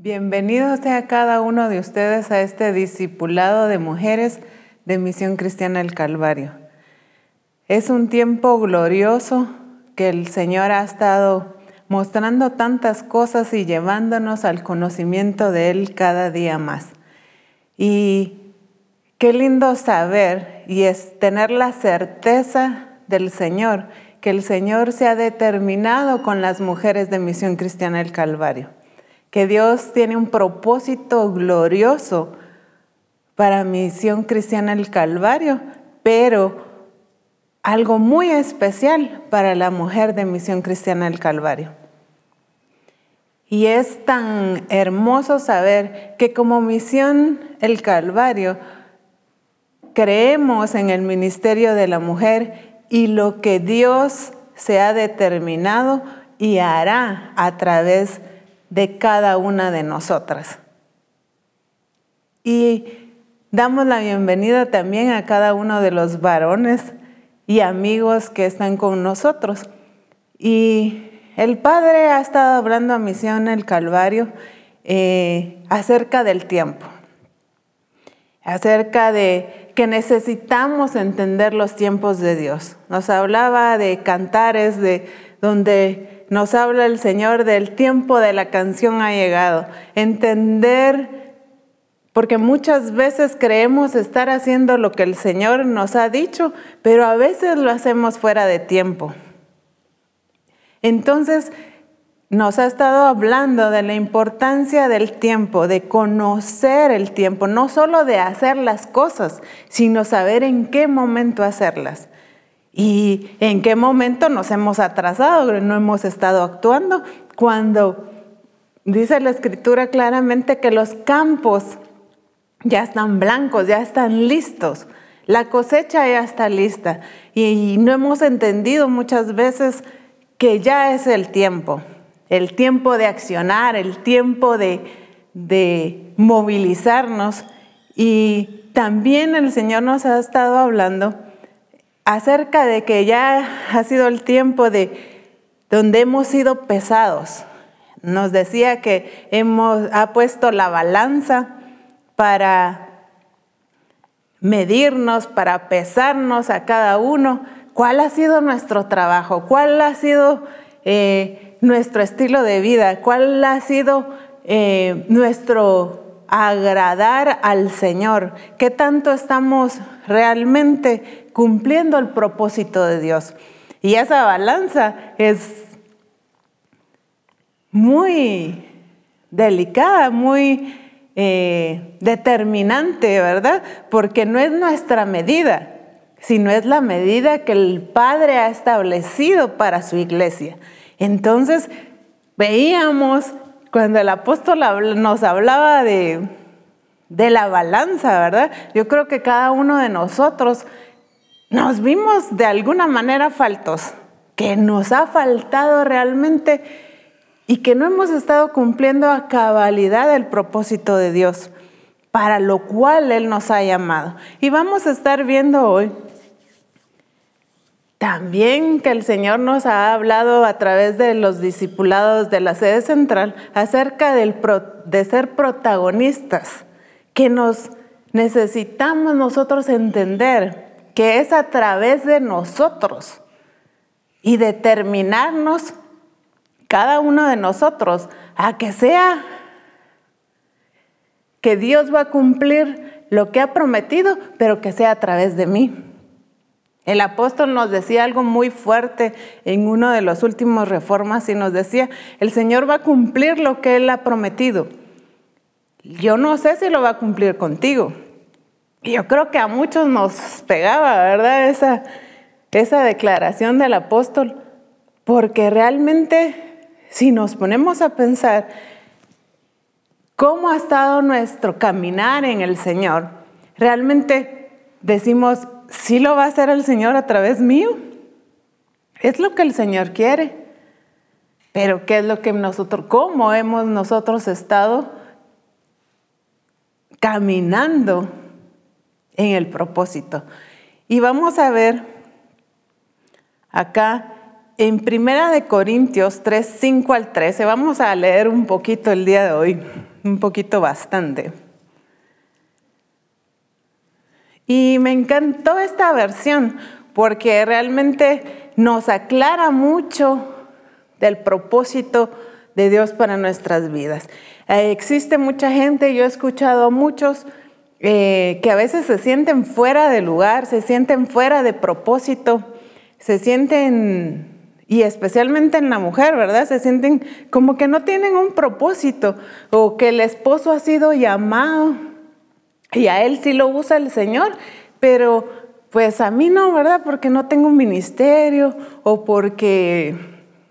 Bienvenidos sea cada uno de ustedes a este discipulado de mujeres de Misión Cristiana del Calvario. Es un tiempo glorioso que el Señor ha estado mostrando tantas cosas y llevándonos al conocimiento de Él cada día más. Y qué lindo saber y es tener la certeza del Señor, que el Señor se ha determinado con las mujeres de Misión Cristiana del Calvario que Dios tiene un propósito glorioso para Misión Cristiana el Calvario, pero algo muy especial para la mujer de Misión Cristiana el Calvario. Y es tan hermoso saber que como Misión el Calvario creemos en el ministerio de la mujer y lo que Dios se ha determinado y hará a través de cada una de nosotras. Y damos la bienvenida también a cada uno de los varones y amigos que están con nosotros. Y el Padre ha estado hablando a Misión el Calvario eh, acerca del tiempo, acerca de que necesitamos entender los tiempos de Dios. Nos hablaba de cantares, de donde nos habla el Señor del tiempo de la canción ha llegado. Entender, porque muchas veces creemos estar haciendo lo que el Señor nos ha dicho, pero a veces lo hacemos fuera de tiempo. Entonces, nos ha estado hablando de la importancia del tiempo, de conocer el tiempo, no solo de hacer las cosas, sino saber en qué momento hacerlas. ¿Y en qué momento nos hemos atrasado? No hemos estado actuando cuando dice la escritura claramente que los campos ya están blancos, ya están listos. La cosecha ya está lista y no hemos entendido muchas veces que ya es el tiempo, el tiempo de accionar, el tiempo de, de movilizarnos. Y también el Señor nos ha estado hablando acerca de que ya ha sido el tiempo de donde hemos sido pesados. Nos decía que hemos ha puesto la balanza para medirnos, para pesarnos a cada uno. ¿Cuál ha sido nuestro trabajo? ¿Cuál ha sido eh, nuestro estilo de vida? ¿Cuál ha sido eh, nuestro agradar al Señor? ¿Qué tanto estamos realmente cumpliendo el propósito de Dios. Y esa balanza es muy delicada, muy eh, determinante, ¿verdad? Porque no es nuestra medida, sino es la medida que el Padre ha establecido para su iglesia. Entonces, veíamos cuando el apóstol nos hablaba de, de la balanza, ¿verdad? Yo creo que cada uno de nosotros nos vimos de alguna manera faltos, que nos ha faltado realmente y que no hemos estado cumpliendo a cabalidad el propósito de Dios, para lo cual Él nos ha llamado. Y vamos a estar viendo hoy también que el Señor nos ha hablado a través de los discipulados de la sede central acerca de ser protagonistas, que nos necesitamos nosotros entender que es a través de nosotros y determinarnos, cada uno de nosotros, a que sea que Dios va a cumplir lo que ha prometido, pero que sea a través de mí. El apóstol nos decía algo muy fuerte en uno de los últimos reformas y nos decía, el Señor va a cumplir lo que Él ha prometido. Yo no sé si lo va a cumplir contigo, y yo creo que a muchos nos pegaba, ¿verdad? Esa, esa declaración del apóstol, porque realmente si nos ponemos a pensar cómo ha estado nuestro caminar en el Señor, realmente decimos, sí lo va a hacer el Señor a través mío. Es lo que el Señor quiere. Pero ¿qué es lo que nosotros, cómo hemos nosotros estado caminando en el propósito. Y vamos a ver acá en Primera de Corintios 3, 5 al 13, vamos a leer un poquito el día de hoy. un poquito bastante. Y me encantó esta versión porque realmente nos aclara mucho del propósito de Dios para nuestras vidas. Eh, existe mucha gente, yo he escuchado a muchos eh, que a veces se sienten fuera de lugar, se sienten fuera de propósito, se sienten, y especialmente en la mujer, ¿verdad? Se sienten como que no tienen un propósito o que el esposo ha sido llamado y a él sí lo usa el Señor, pero pues a mí no, ¿verdad? Porque no tengo un ministerio o porque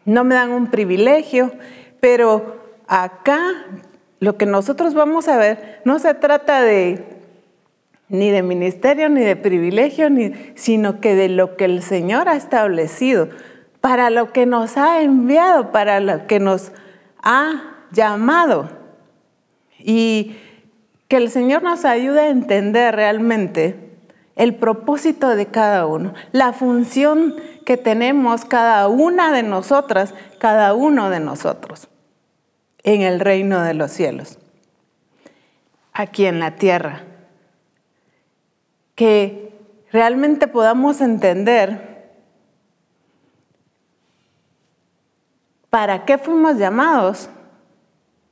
no me dan un privilegio, pero acá lo que nosotros vamos a ver no se trata de ni de ministerio, ni de privilegio, ni, sino que de lo que el Señor ha establecido, para lo que nos ha enviado, para lo que nos ha llamado. Y que el Señor nos ayude a entender realmente el propósito de cada uno, la función que tenemos cada una de nosotras, cada uno de nosotros en el reino de los cielos, aquí en la tierra que realmente podamos entender para qué fuimos llamados,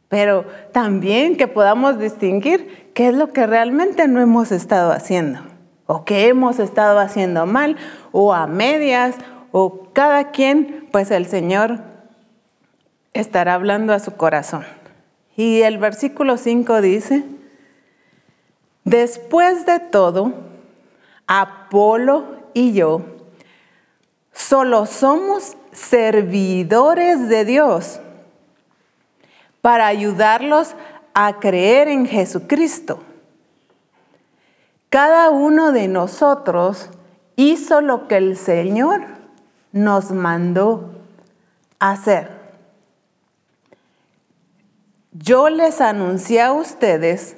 pero también que podamos distinguir qué es lo que realmente no hemos estado haciendo, o qué hemos estado haciendo mal, o a medias, o cada quien, pues el Señor estará hablando a su corazón. Y el versículo 5 dice, después de todo, Apolo y yo solo somos servidores de Dios para ayudarlos a creer en Jesucristo. Cada uno de nosotros hizo lo que el Señor nos mandó hacer. Yo les anuncié a ustedes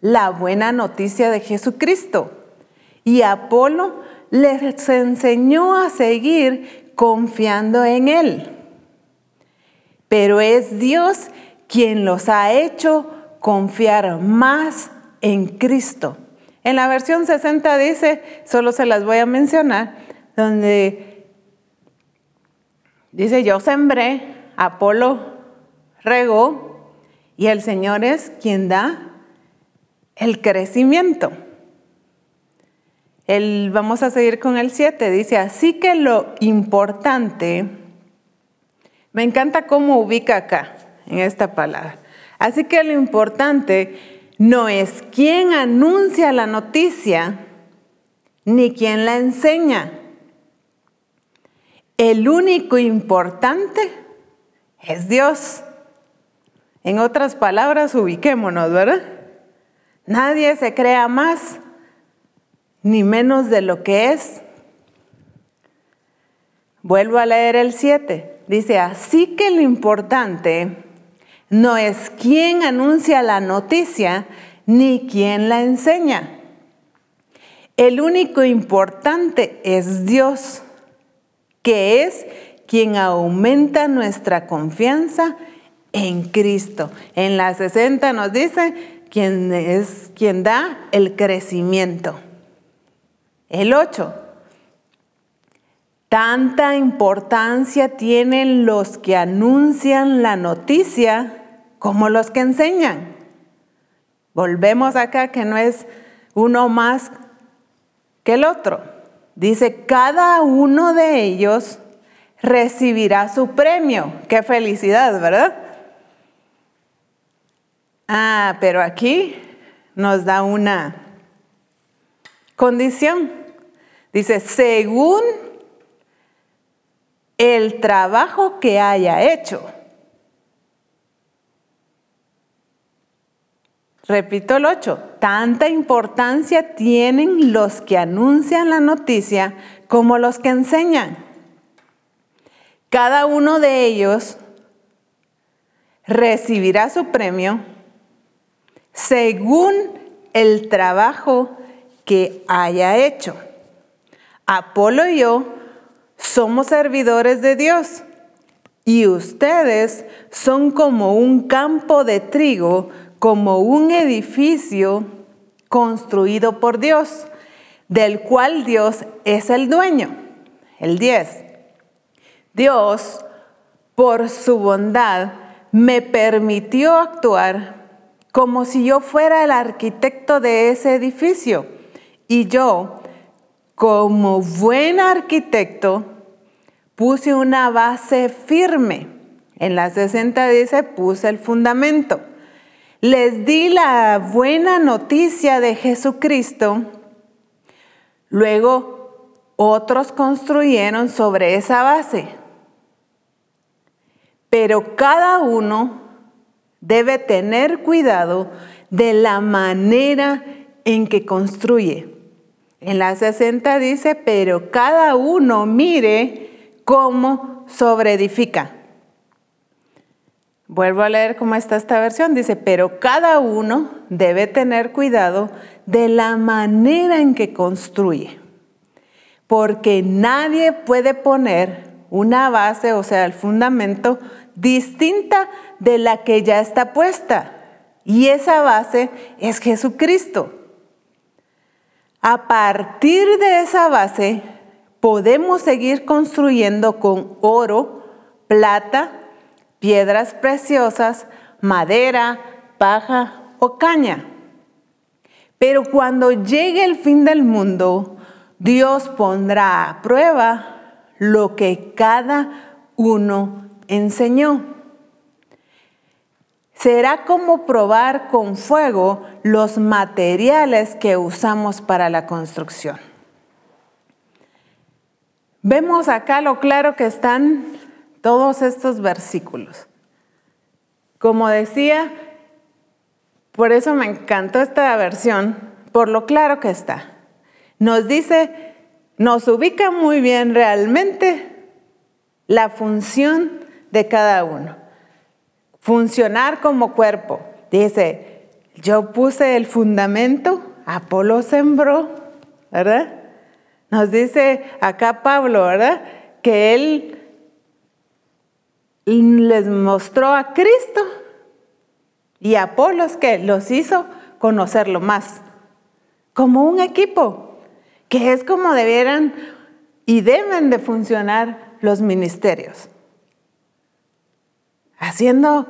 la buena noticia de Jesucristo y Apolo les enseñó a seguir confiando en Él. Pero es Dios quien los ha hecho confiar más en Cristo. En la versión 60 dice, solo se las voy a mencionar, donde dice, yo sembré, Apolo regó, y el Señor es quien da el crecimiento vamos a seguir con el 7, dice, así que lo importante, me encanta cómo ubica acá en esta palabra, así que lo importante no es quién anuncia la noticia, ni quién la enseña. El único importante es Dios. En otras palabras, ubiquémonos, ¿verdad? Nadie se crea más ni menos de lo que es. Vuelvo a leer el 7. Dice, así que lo importante no es quién anuncia la noticia ni quién la enseña. El único importante es Dios, que es quien aumenta nuestra confianza en Cristo. En la 60 nos dice, quien es quien da el crecimiento. El 8. Tanta importancia tienen los que anuncian la noticia como los que enseñan. Volvemos acá que no es uno más que el otro. Dice, cada uno de ellos recibirá su premio. Qué felicidad, ¿verdad? Ah, pero aquí nos da una condición. Dice, según el trabajo que haya hecho. Repito el 8, tanta importancia tienen los que anuncian la noticia como los que enseñan. Cada uno de ellos recibirá su premio según el trabajo que haya hecho. Apolo y yo somos servidores de Dios y ustedes son como un campo de trigo como un edificio construido por Dios, del cual Dios es el dueño. El 10. Dios, por su bondad, me permitió actuar como si yo fuera el arquitecto de ese edificio. Y yo, como buen arquitecto, puse una base firme. En la 60 dice, puse el fundamento. Les di la buena noticia de Jesucristo. Luego otros construyeron sobre esa base. Pero cada uno debe tener cuidado de la manera en que construye. En la 60 dice, pero cada uno mire cómo sobreedifica. Vuelvo a leer cómo está esta versión. Dice, pero cada uno debe tener cuidado de la manera en que construye. Porque nadie puede poner una base, o sea, el fundamento, distinta de la que ya está puesta. Y esa base es Jesucristo. A partir de esa base podemos seguir construyendo con oro, plata, piedras preciosas, madera, paja o caña. Pero cuando llegue el fin del mundo, Dios pondrá a prueba lo que cada uno enseñó. Será como probar con fuego los materiales que usamos para la construcción. Vemos acá lo claro que están todos estos versículos. Como decía, por eso me encantó esta versión, por lo claro que está. Nos dice, nos ubica muy bien realmente la función de cada uno. Funcionar como cuerpo. Dice, yo puse el fundamento, Apolo sembró, ¿verdad? Nos dice acá Pablo, ¿verdad? Que él les mostró a Cristo y a Apolos que los hizo conocerlo más, como un equipo, que es como debieran y deben de funcionar los ministerios, haciendo,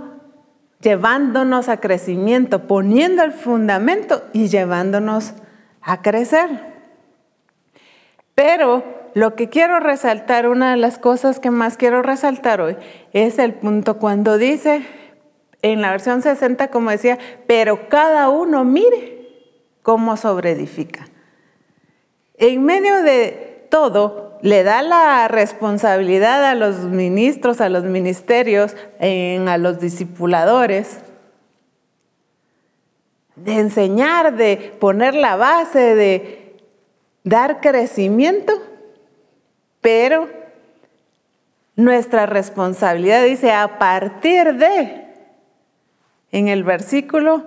llevándonos a crecimiento, poniendo el fundamento y llevándonos a crecer. Pero lo que quiero resaltar, una de las cosas que más quiero resaltar hoy, es el punto cuando dice, en la versión 60, como decía, pero cada uno mire cómo sobreedifica. En medio de todo, le da la responsabilidad a los ministros, a los ministerios, a los discipuladores, de enseñar, de poner la base, de dar crecimiento pero nuestra responsabilidad dice a partir de, en el versículo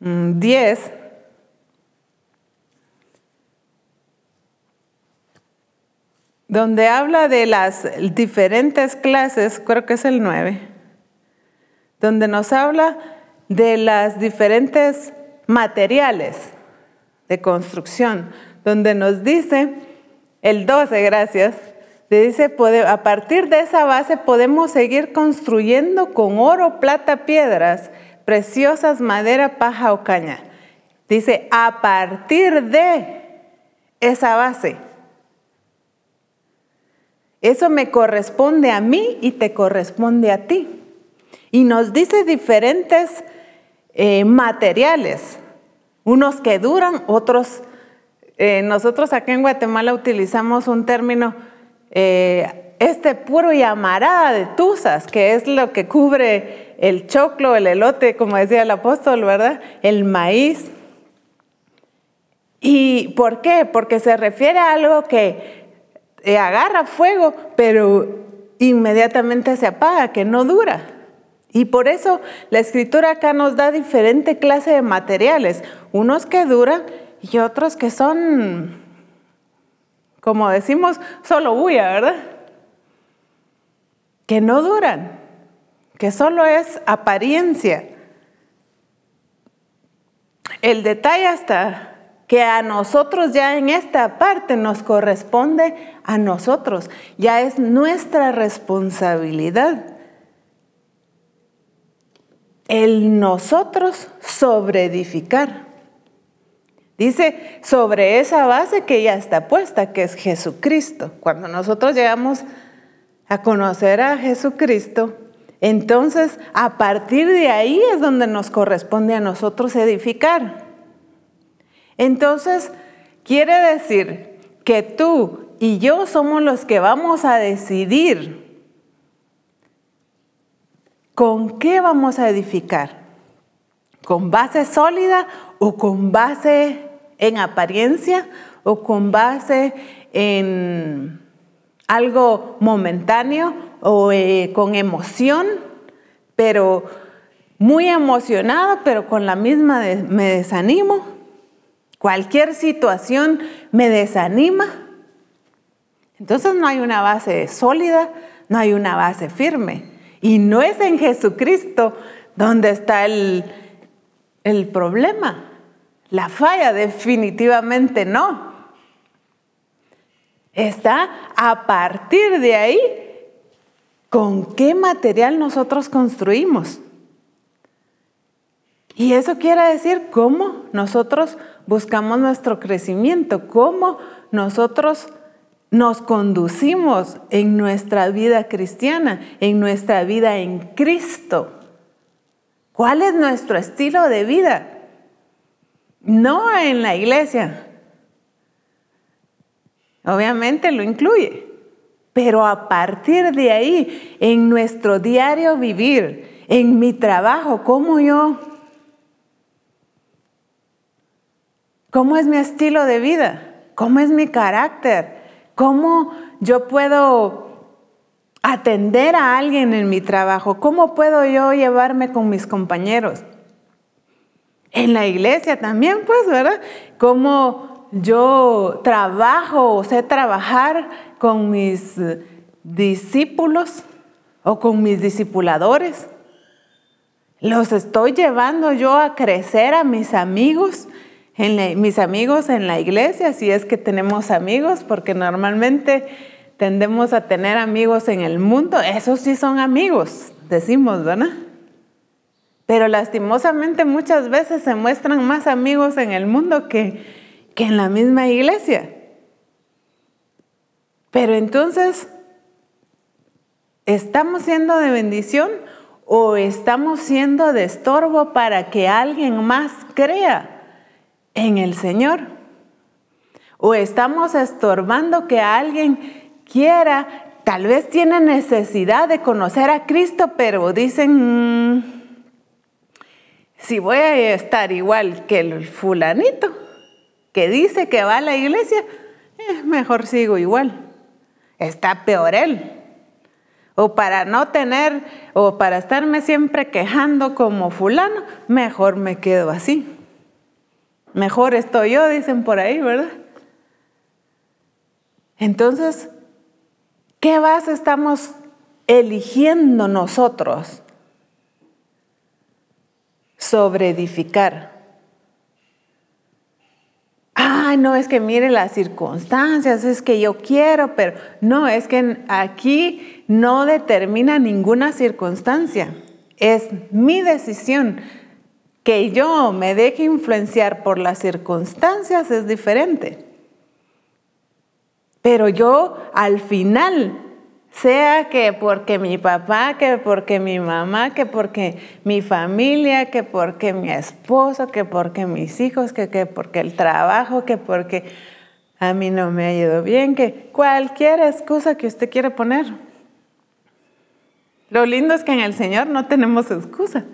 10, donde habla de las diferentes clases, creo que es el 9, donde nos habla de las diferentes materiales de construcción donde nos dice, el 12, gracias, dice, a partir de esa base podemos seguir construyendo con oro, plata, piedras, preciosas, madera, paja o caña. Dice, a partir de esa base. Eso me corresponde a mí y te corresponde a ti. Y nos dice diferentes eh, materiales, unos que duran, otros eh, nosotros acá en Guatemala utilizamos un término, eh, este puro llamarada de tuzas, que es lo que cubre el choclo, el elote, como decía el apóstol, ¿verdad? El maíz. ¿Y por qué? Porque se refiere a algo que agarra fuego, pero inmediatamente se apaga, que no dura. Y por eso la escritura acá nos da diferente clase de materiales, unos que duran y otros que son, como decimos, solo bulla, ¿verdad? Que no duran, que solo es apariencia. El detalle está que a nosotros ya en esta parte nos corresponde a nosotros, ya es nuestra responsabilidad. El nosotros sobre edificar. Dice sobre esa base que ya está puesta, que es Jesucristo. Cuando nosotros llegamos a conocer a Jesucristo, entonces a partir de ahí es donde nos corresponde a nosotros edificar. Entonces, quiere decir que tú y yo somos los que vamos a decidir con qué vamos a edificar. ¿Con base sólida o con base en apariencia o con base en algo momentáneo o eh, con emoción, pero muy emocionado, pero con la misma me desanimo? Cualquier situación me desanima. Entonces no hay una base sólida, no hay una base firme. Y no es en Jesucristo donde está el, el problema. La falla definitivamente no. Está a partir de ahí con qué material nosotros construimos. Y eso quiere decir cómo nosotros buscamos nuestro crecimiento, cómo nosotros nos conducimos en nuestra vida cristiana, en nuestra vida en Cristo. ¿Cuál es nuestro estilo de vida? No en la iglesia. Obviamente lo incluye, pero a partir de ahí, en nuestro diario vivir, en mi trabajo, ¿cómo yo ¿Cómo es mi estilo de vida? ¿Cómo es mi carácter? ¿Cómo yo puedo atender a alguien en mi trabajo? ¿Cómo puedo yo llevarme con mis compañeros? En la iglesia también, pues, ¿verdad? ¿Cómo yo trabajo o sé trabajar con mis discípulos o con mis discipuladores? ¿Los estoy llevando yo a crecer a mis amigos? Mis amigos en la iglesia, si es que tenemos amigos, porque normalmente tendemos a tener amigos en el mundo, esos sí son amigos, decimos, ¿verdad? Pero lastimosamente muchas veces se muestran más amigos en el mundo que, que en la misma iglesia. Pero entonces, ¿estamos siendo de bendición o estamos siendo de estorbo para que alguien más crea? En el Señor. O estamos estorbando que alguien quiera, tal vez tiene necesidad de conocer a Cristo, pero dicen, mm, si voy a estar igual que el fulanito que dice que va a la iglesia, eh, mejor sigo igual. Está peor él. O para no tener, o para estarme siempre quejando como fulano, mejor me quedo así. Mejor estoy yo, dicen por ahí, ¿verdad? Entonces, ¿qué base estamos eligiendo nosotros sobre edificar? Ah, no, es que mire las circunstancias, es que yo quiero, pero no, es que aquí no determina ninguna circunstancia. Es mi decisión que yo me deje influenciar por las circunstancias es diferente. Pero yo al final, sea que porque mi papá, que porque mi mamá, que porque mi familia, que porque mi esposo, que porque mis hijos, que, que porque el trabajo, que porque a mí no me ha ido bien, que cualquier excusa que usted quiera poner. Lo lindo es que en el Señor no tenemos excusa.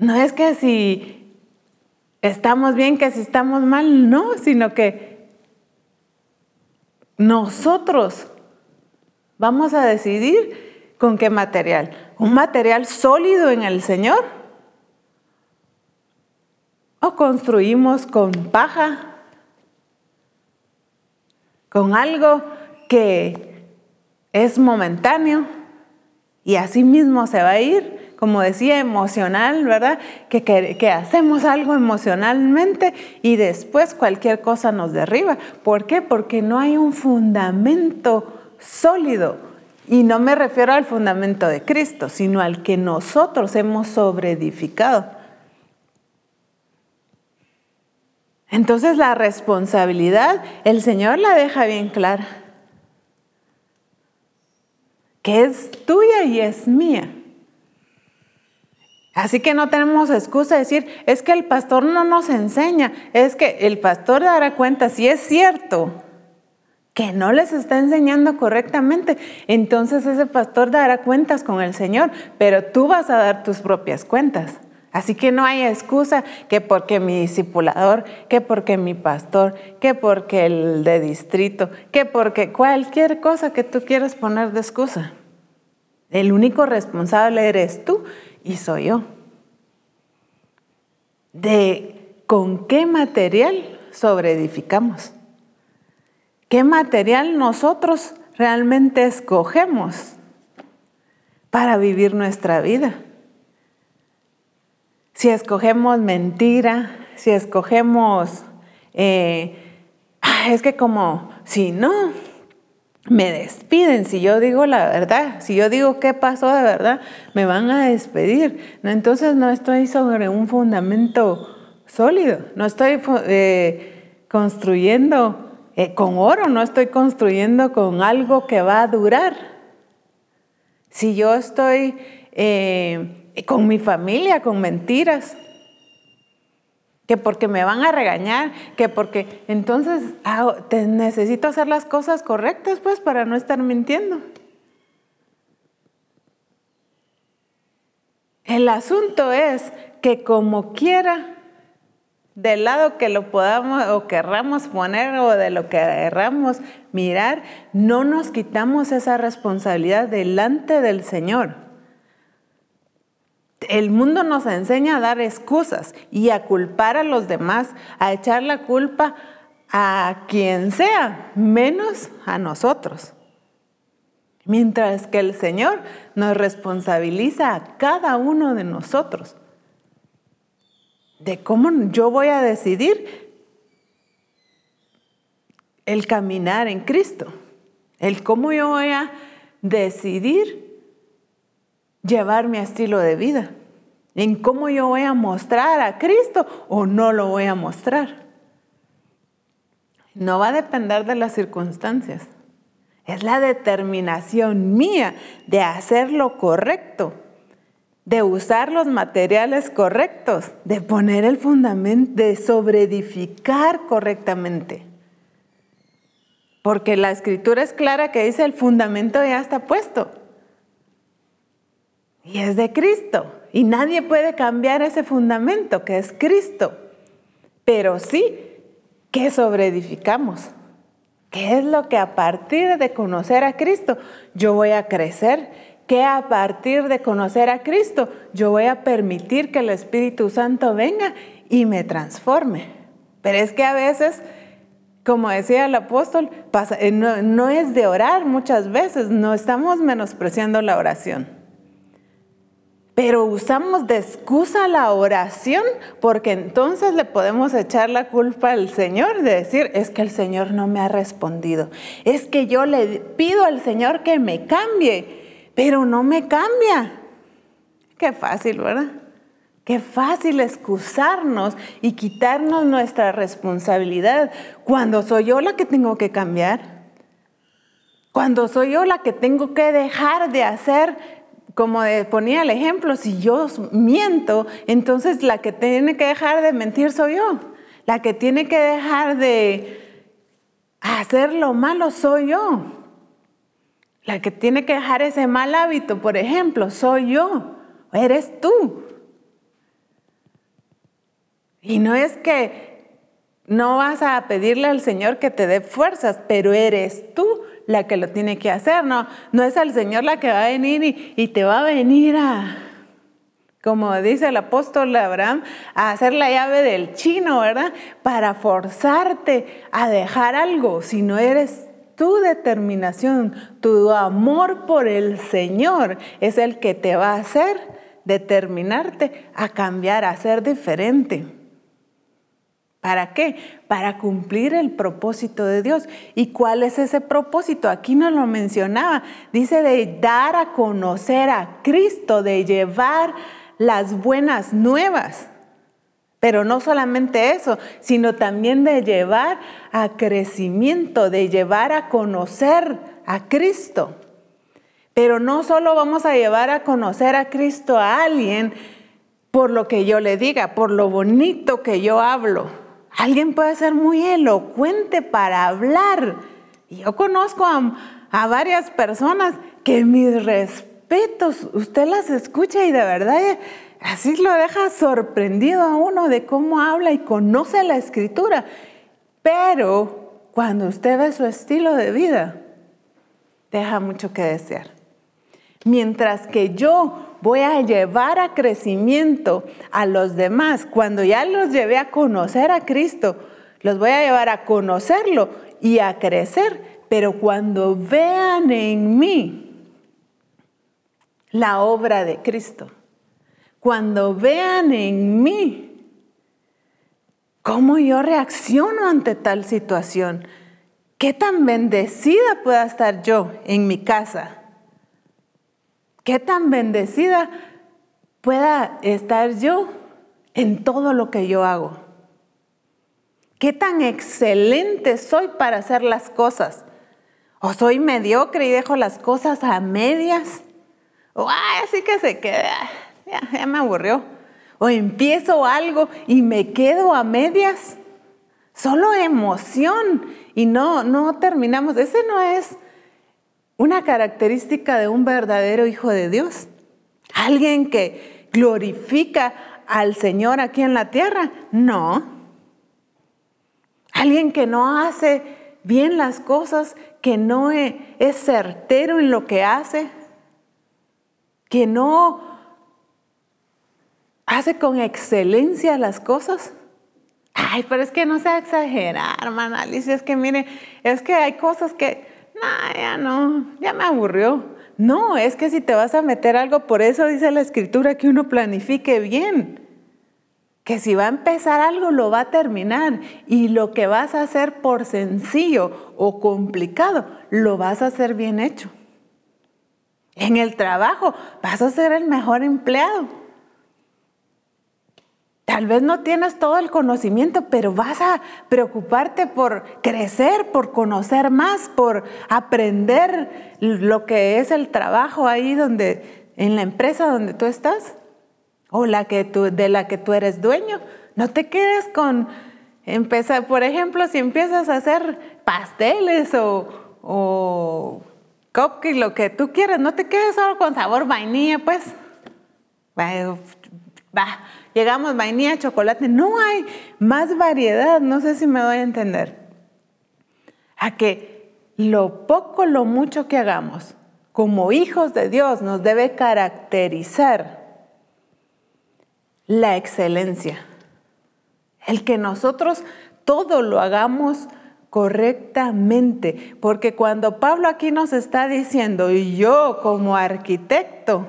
No es que si estamos bien, que si estamos mal, no, sino que nosotros vamos a decidir con qué material. Un material sólido en el Señor. O construimos con paja, con algo que es momentáneo, Y así mismo se va a ir, como decía, emocional, ¿verdad? Que, que, hacemos algo emocionalmente y después cualquier cosa nos derriba. ¿Por qué? Porque no hay un fundamento sólido. Y no me refiero al fundamento de Cristo, sino al que nosotros hemos sobreedificado. Entonces la responsabilidad, el Señor la deja bien clara, que es tuya y es mía. Así que no tenemos excusa de decir, es que el pastor no nos enseña, es que el pastor dará cuenta si es cierto que no les está enseñando correctamente, entonces ese pastor dará cuentas con el Señor, pero tú vas a dar tus propias cuentas. Así que no hay excusa que porque mi discipulador, que porque mi pastor, que porque el de distrito, que porque cualquier cosa que tú quieras poner de excusa. El único responsable eres tú y soy yo. De con qué material sobreedificamos. ¿Qué material nosotros realmente escogemos para vivir nuestra vida? si escogemos mentira, si escogemos, eh, ah, es que como, si no, me despiden, si yo digo la verdad, si yo digo qué pasó de verdad, me van a despedir. Entonces no estoy sobre un fundamento sólido, no estoy eh, construyendo eh, con oro, no estoy construyendo con algo que va a durar. Si yo estoy con mi familia, con mentiras. Que porque me van a regañar, que porque entonces te necesito hacer las cosas correctas, pues, para no estar mintiendo. El asunto es que como quiera, del lado que lo podamos o querramos poner o de lo que querramos mirar, no nos quitamos esa responsabilidad delante del Señor el mundo nos enseña a dar excusas y a culpar a los demás, a echar la culpa a quien sea, menos a nosotros. Mientras que el Señor nos responsabiliza a cada uno de nosotros de cómo yo voy a decidir el caminar en Cristo, el cómo yo voy a decidir llevar mi estilo de vida, en cómo yo voy a mostrar a Cristo o no lo voy a mostrar. No va a depender de las circunstancias. Es la determinación mía de hacer lo correcto, de usar los materiales correctos, de poner el fundamento, de sobreedificar correctamente. Porque la escritura es clara que dice el fundamento ya está puesto. Y es de Cristo. Y nadie puede cambiar ese fundamento que es Cristo. Pero sí que sobreedificamos. ¿Qué es lo que a partir de conocer a Cristo yo voy a crecer? ¿Qué a partir de conocer a Cristo yo voy a permitir que el Espíritu Santo venga y me transforme? Pero es que a veces, como decía el apóstol, eh, no, no es de orar muchas veces, no estamos menospreciando la oración pero usamos de excusa la oración porque entonces le podemos echar la culpa al Señor de decir, es que el Señor no me ha respondido, es que yo le pido al Señor que me cambie, pero no me cambia. Qué fácil, ¿verdad? Qué fácil excusarnos y quitarnos nuestra responsabilidad cuando soy yo la que tengo que cambiar. Cuando soy yo la que tengo que dejar de hacer como ponía el ejemplo, si yo miento, entonces la que tiene que dejar de mentir soy yo. La que tiene que dejar de hacer lo malo soy yo. La que tiene que dejar ese mal hábito, por ejemplo, soy yo. Eres tú. Y no es que no vas a pedirle al Señor que te dé fuerzas, pero eres tú la que lo tiene que hacer, no, no es el Señor la que va a venir y, te va a venir a, como dice el apóstol Abraham, a hacer la llave del chino, ¿verdad? Para forzarte a dejar algo, si no eres tu determinación, tu amor por el Señor es el que te va a hacer determinarte a cambiar, a ser diferente. ¿Para qué? Para cumplir el propósito de Dios. ¿Y cuál es ese propósito? Aquí no lo mencionaba. Dice de dar a conocer a Cristo, de llevar las buenas nuevas. Pero no solamente eso, sino también de llevar a crecimiento, de llevar a conocer a Cristo. Pero no solo vamos a llevar a conocer a Cristo a alguien por lo que yo le diga, por lo bonito que yo hablo. Alguien puede ser muy elocuente para hablar. Yo conozco a, varias personas que mis respetos, usted las escucha y de verdad así lo deja sorprendido a uno de cómo habla y conoce la escritura. Pero cuando usted ve su estilo de vida, deja mucho que desear. Mientras que yo voy a llevar a crecimiento a los demás. Cuando ya los llevé a conocer a Cristo, los voy a llevar a conocerlo y a crecer. Pero cuando vean en mí la obra de Cristo, cuando vean en mí cómo yo reacciono ante tal situación, qué tan bendecida pueda estar yo en mi casa qué tan bendecida pueda estar yo en todo lo que yo hago. Qué tan excelente soy para hacer las cosas. O soy mediocre y dejo las cosas a medias. O así que se queda, ya, ya me aburrió. O empiezo algo y me quedo a medias. Solo emoción y no, no terminamos. Ese no es una característica de un verdadero hijo de Dios. Alguien que glorifica al Señor aquí en la tierra. No. Alguien que no hace bien las cosas, que no e, es certero en lo que hace, que no hace con excelencia las cosas. Ay, pero es que no sea exagerar, hermana Alicia, es que mire, es que hay cosas que ya no, ya me aburrió. No, es que si te vas a meter algo, por eso dice la escritura que uno planifique bien. Que si va a empezar algo, lo va a terminar. Y lo que vas a hacer por sencillo o complicado, lo vas a hacer bien hecho. En el trabajo vas a ser el mejor empleado. Tal vez no tienes todo el conocimiento, pero vas a preocuparte por crecer, por conocer más, por aprender lo que es el trabajo ahí donde, en la empresa donde tú estás o la que tú, de la que tú eres dueño. No te quedes con empezar, por ejemplo, si empiezas a hacer pasteles o, o cupcakes, lo que tú quieras, no te quedes solo con sabor vainilla, pues. Va, llegamos vainilla, chocolate, no hay más variedad, no sé si me doy a entender. A que lo poco, lo mucho que hagamos como hijos de Dios nos debe caracterizar la excelencia. El que nosotros todo lo hagamos correctamente, porque cuando Pablo aquí nos está diciendo, y yo como arquitecto,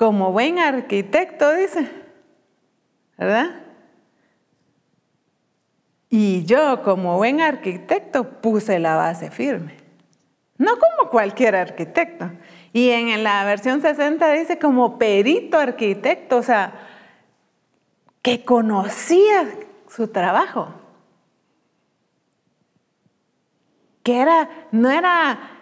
como buen arquitecto, dice, ¿verdad? Y yo como buen arquitecto puse la base firme. No como cualquier arquitecto. Y en la versión 60 dice como perito arquitecto, o sea, que conocía su trabajo. Que era, no era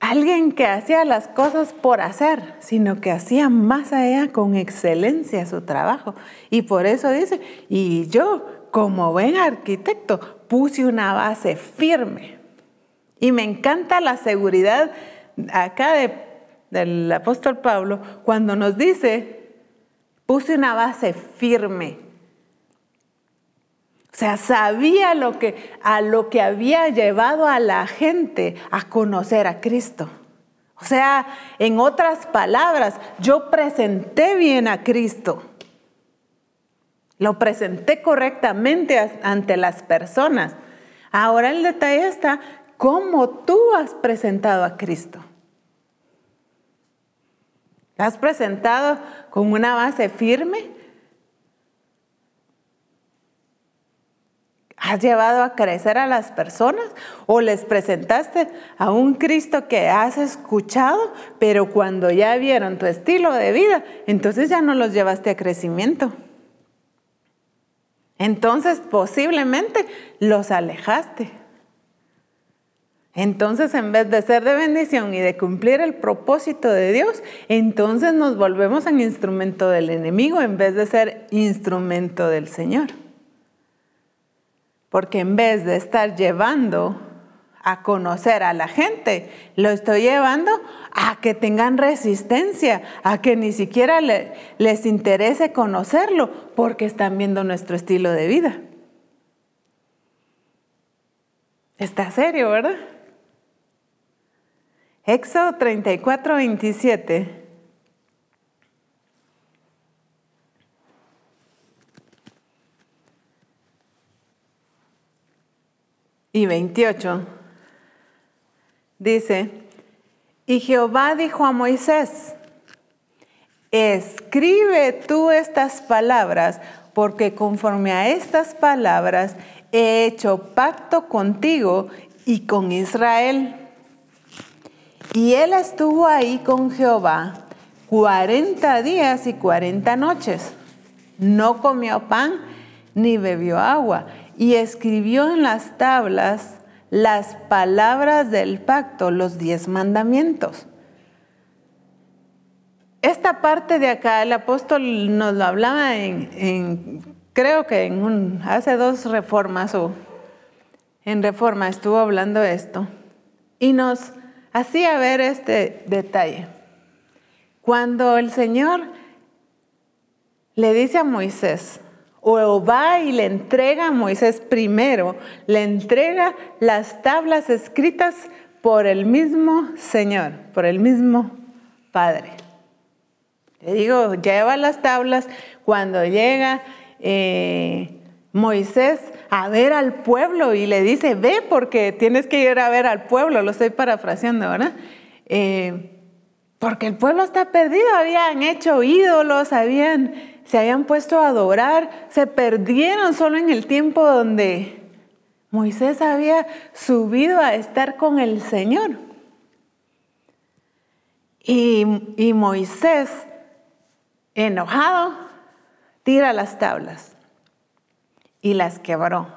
alguien que hacía las cosas por hacer, sino que hacía más allá con excelencia su trabajo. Y por eso dice, y yo como buen arquitecto puse una base firme. Y me encanta la seguridad acá del apóstol Pablo cuando nos dice, puse una base firme. O sea, sabía lo que, a lo que había llevado a la gente a conocer a Cristo. O sea, en otras palabras, yo presenté bien a Cristo. Lo presenté correctamente ante las personas. Ahora el detalle está cómo tú has presentado a Cristo. ¿Has presentado con una base firme? ¿Has llevado a crecer a las personas? ¿O les presentaste a un Cristo que has escuchado, pero cuando ya vieron tu estilo de vida, entonces ya no los llevaste a crecimiento? Entonces posiblemente los alejaste. Entonces, en vez de ser de bendición y de cumplir el propósito de Dios, entonces nos volvemos un instrumento del enemigo en vez de ser instrumento del Señor. Porque en vez de estar llevando a conocer a la gente, lo estoy llevando a que tengan resistencia, a que ni siquiera les interese conocerlo, porque están viendo nuestro estilo de vida. Está serio, ¿verdad? Éxodo 34, 27. Y 28 dice, y Jehová dijo a Moisés, escribe tú estas palabras, porque conforme a estas palabras he hecho pacto contigo y con Israel. Y él estuvo ahí con Jehová cuarenta días y cuarenta noches. No comió pan ni bebió agua. Y escribió en las tablas las palabras del pacto, los diez mandamientos. Esta parte de acá, el apóstol nos lo hablaba en, creo que en hace dos reformas o en reforma estuvo hablando esto. Y nos hacía ver este detalle. Cuando el Señor le dice a Moisés, o va y le entrega a Moisés primero, le entrega las tablas escritas por el mismo Señor, por el mismo Padre. Le digo, lleva las tablas cuando llega eh, Moisés a ver al pueblo y le dice, ve porque tienes que ir a ver al pueblo, lo estoy parafraseando, ¿verdad? Eh, porque el pueblo está perdido, habían hecho ídolos, habían, se habían puesto a adorar, se perdieron solo en el tiempo donde Moisés había subido a estar con el Señor. Y, y Moisés, enojado, tira las tablas y las quebró.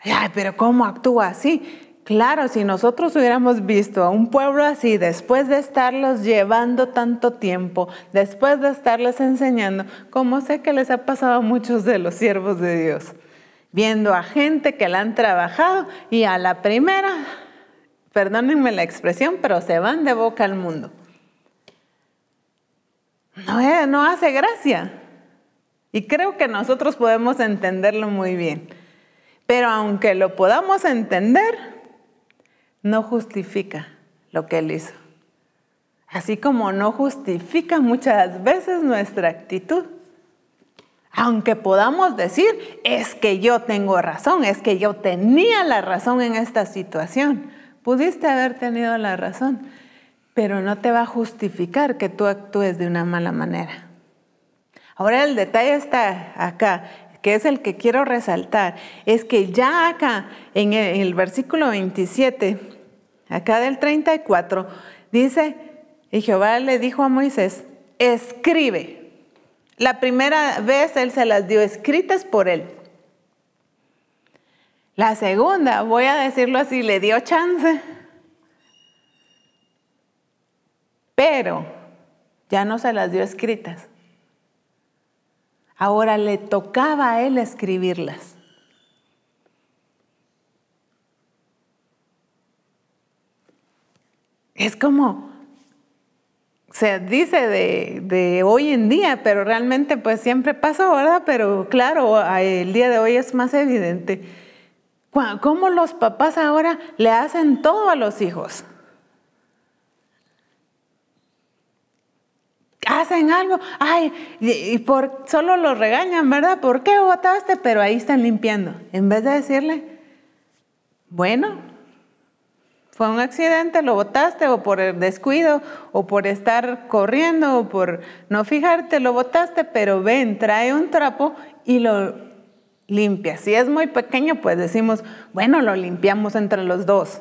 Ay, pero ¿cómo actúa así? Claro, si nosotros hubiéramos visto a un pueblo así, después de estarlos llevando tanto tiempo, después de estarles enseñando, como sé que les ha pasado a muchos de los siervos de Dios, viendo a gente que la han trabajado y a la primera, perdónenme la expresión, pero se van de boca al mundo. No, no hace gracia. Y creo que nosotros podemos entenderlo muy bien. Pero aunque lo podamos entender, no justifica lo que Él hizo. Así como no justifica muchas veces nuestra actitud. Aunque podamos decir, es que yo tengo razón, es que yo tenía la razón en esta situación. Pudiste haber tenido la razón, pero no te va a justificar que tú actúes de una mala manera. Ahora el detalle está acá, que es el que quiero resaltar, es que ya acá en el, versículo 27, acá del 34, dice, y Jehová le dijo a Moisés, escribe. La primera vez él se las dio escritas por él. La segunda, voy a decirlo así, le dio chance. Pero ya no se las dio escritas. Ahora le tocaba a él escribirlas. Es como, se dice de, hoy en día, pero realmente pues siempre pasó, ¿verdad? Pero claro, el día de hoy es más evidente. ¿Cómo los papás ahora le hacen todo a los hijos? hacen algo, ay, y, por solo lo regañan, ¿verdad? ¿Por qué botaste? Pero ahí están limpiando. En vez de decirle, bueno, fue un accidente, lo botaste, o por el descuido, o por estar corriendo, o por no fijarte, lo botaste, pero ven, trae un trapo y lo limpia. Si es muy pequeño, pues decimos, bueno, lo limpiamos entre los dos.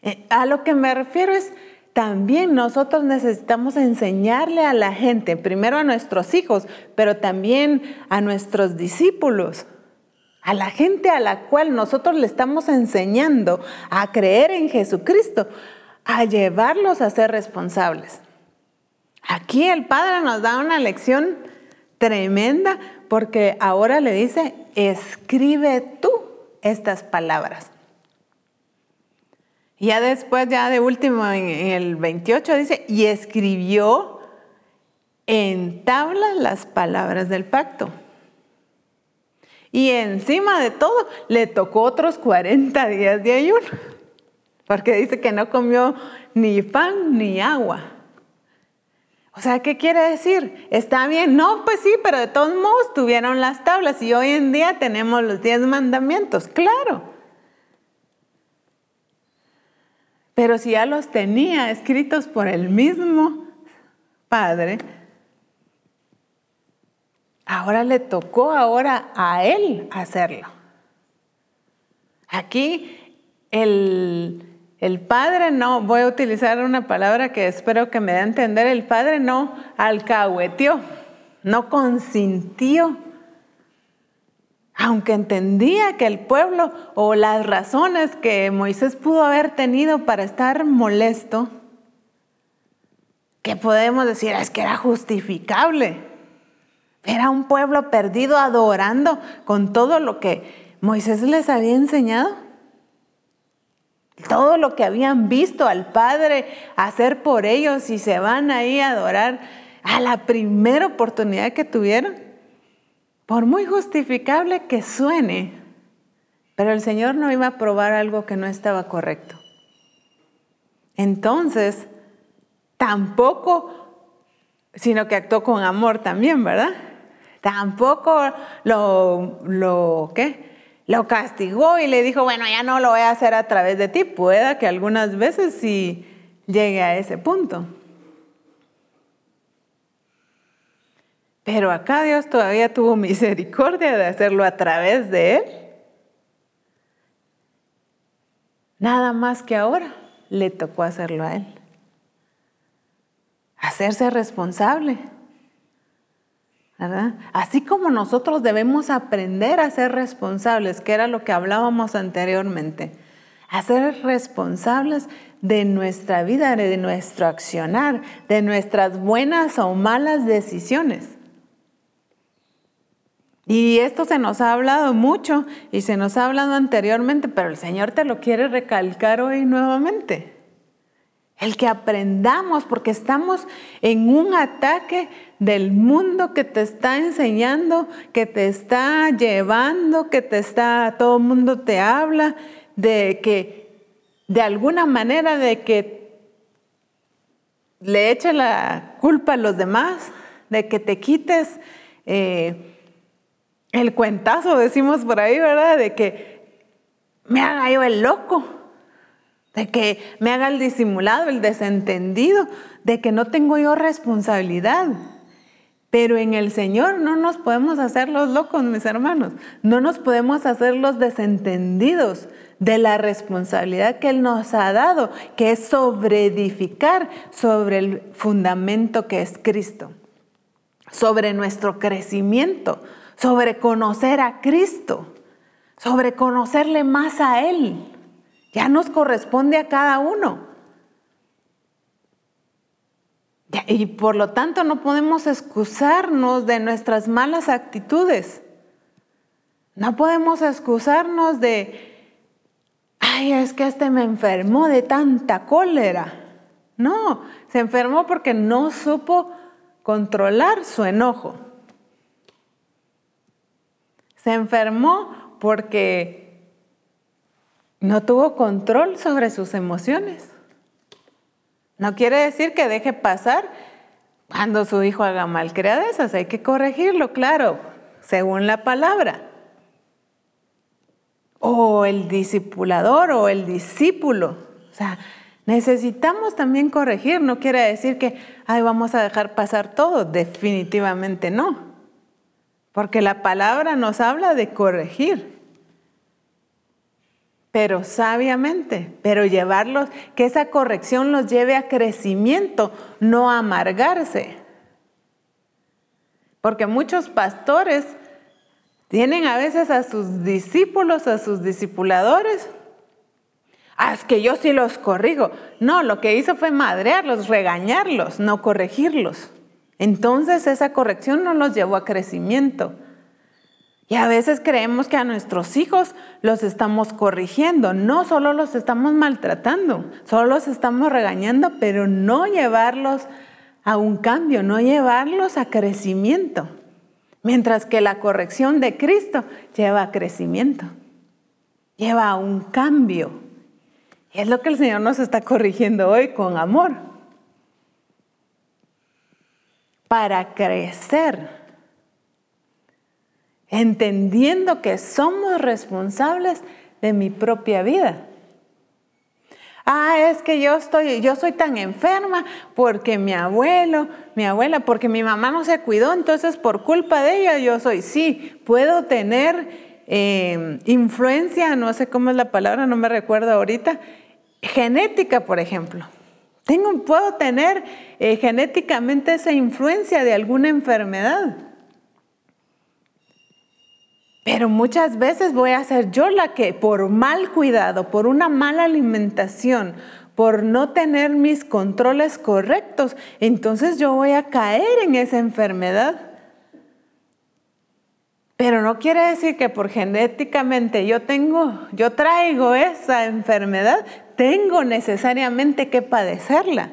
Eh, a lo que me refiero es, también nosotros necesitamos enseñarle a la gente, primero a nuestros hijos, pero también a nuestros discípulos, a la gente a la cual nosotros le estamos enseñando a creer en Jesucristo, a llevarlos a ser responsables. Aquí el Padre nos da una lección tremenda porque ahora le dice, escribe tú estas palabras. Ya después, ya de último, en, el 28 dice, y escribió en tablas las palabras del pacto. Y encima de todo, le tocó otros 40 días de ayuno, porque dice que no comió ni pan ni agua. O sea, ¿qué quiere decir? ¿Está bien? No, pues sí, pero de todos modos tuvieron las tablas y hoy en día tenemos los 10 mandamientos, claro. Pero si ya los tenía escritos por el mismo Padre, ahora le tocó ahora a él hacerlo. Aquí el, el Padre no, voy a utilizar una palabra que espero que me dé a entender, el Padre no alcahueteó, no consintió aunque entendía que el pueblo o las razones que Moisés pudo haber tenido para estar molesto, que podemos decir es que era justificable. Era un pueblo perdido adorando con todo lo que Moisés les había enseñado. Todo lo que habían visto al Padre hacer por ellos y se van ahí a adorar a la primera oportunidad que tuvieron. Por muy justificable que suene, pero el Señor no iba a probar algo que no estaba correcto. Entonces, tampoco, sino que actuó con amor también, ¿verdad? Tampoco lo, lo, ¿qué? Lo castigó y le dijo, bueno, ya no lo voy a hacer a través de ti. Pueda que algunas veces sí llegue a ese punto. Pero acá Dios todavía tuvo misericordia de hacerlo a través de él. Nada más que ahora le tocó hacerlo a él. Hacerse responsable. Así como nosotros debemos aprender a ser responsables, que era lo que hablábamos anteriormente, a ser responsables de nuestra vida, de nuestro accionar, de nuestras buenas o malas decisiones. Y esto se nos ha hablado mucho y se nos ha hablado anteriormente, pero el Señor te lo quiere recalcar hoy nuevamente. El que aprendamos, porque estamos en un ataque del mundo que te está enseñando, que te está llevando, que te está, todo el mundo te habla de que, de alguna manera, de que le eche la culpa a los demás, de que te quites. Eh, el cuentazo, decimos por ahí, ¿verdad? De que me haga yo el loco, de que me haga el disimulado, el desentendido, de que no tengo yo responsabilidad. Pero en el Señor no nos podemos hacer los locos, mis hermanos. No nos podemos hacer los desentendidos de la responsabilidad que Él nos ha dado, que es sobre edificar sobre el fundamento que es Cristo, sobre nuestro crecimiento, sobre conocer a Cristo, sobre conocerle más a Él. Ya nos corresponde a cada uno. Y por lo tanto no podemos excusarnos de nuestras malas actitudes. No podemos excusarnos de, ay, es que este me enfermó de tanta cólera. No, se enfermó porque no supo controlar su enojo. Se enfermó porque no tuvo control sobre sus emociones. No quiere decir que deje pasar Cuando su hijo haga malcriadezas, hay que corregirlo, claro, según la palabra. O el discipulador o el discípulo. O sea, necesitamos también corregir. No quiere decir que, ay, vamos a dejar pasar todo. Definitivamente no. Porque la palabra nos habla de corregir pero sabiamente, pero llevarlos, que esa corrección los lleve a crecimiento, no a amargarse. Porque muchos pastores tienen a veces a sus discípulos, a sus discipuladores. Ah, es que yo sí los corrijo. No, lo que hizo fue madrearlos, regañarlos, no corregirlos. Entonces esa corrección no los llevó a crecimiento. Y a veces creemos que a nuestros hijos los estamos corrigiendo, no solo los estamos maltratando, solo los estamos regañando, pero no llevarlos a un cambio, no llevarlos a crecimiento. Mientras que la corrección de Cristo lleva a crecimiento, lleva a un cambio. Y es lo que el Señor nos está corrigiendo hoy con amor. Para crecer entendiendo que somos responsables de mi propia vida. Ah, es que yo estoy, yo soy tan enferma porque mi abuelo, mi abuela, porque mi mamá no se cuidó, entonces por culpa de ella yo soy. Sí, puedo tener eh, influencia, no sé cómo es la palabra, no me recuerdo ahorita, genética, por ejemplo. Tengo, puedo tener eh, genéticamente esa influencia de alguna enfermedad. Pero muchas veces voy a ser yo la que por mal cuidado, por una mala alimentación, por no tener mis controles correctos, entonces yo voy a caer en esa enfermedad. Pero no quiere decir que por genéticamente yo tengo, yo traigo esa enfermedad, tengo necesariamente que padecerla.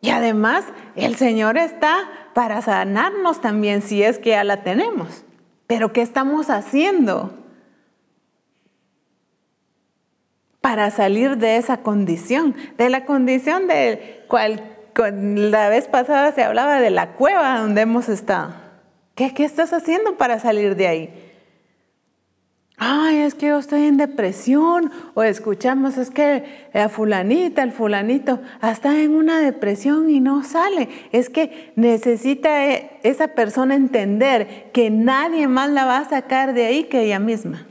Y además, el Señor está para sanarnos también si es que ya la tenemos. Pero ¿qué estamos haciendo para salir de esa condición? De la condición de cual la vez pasada se hablaba de la cueva donde hemos estado. ¿Qué, qué estás haciendo para salir de ahí? Ay, es que yo estoy en depresión, o escuchamos, es que la fulanita, el fulanito, está en una depresión y no sale. Es que necesita e, esa persona entender que nadie más la va a sacar de ahí que ella misma.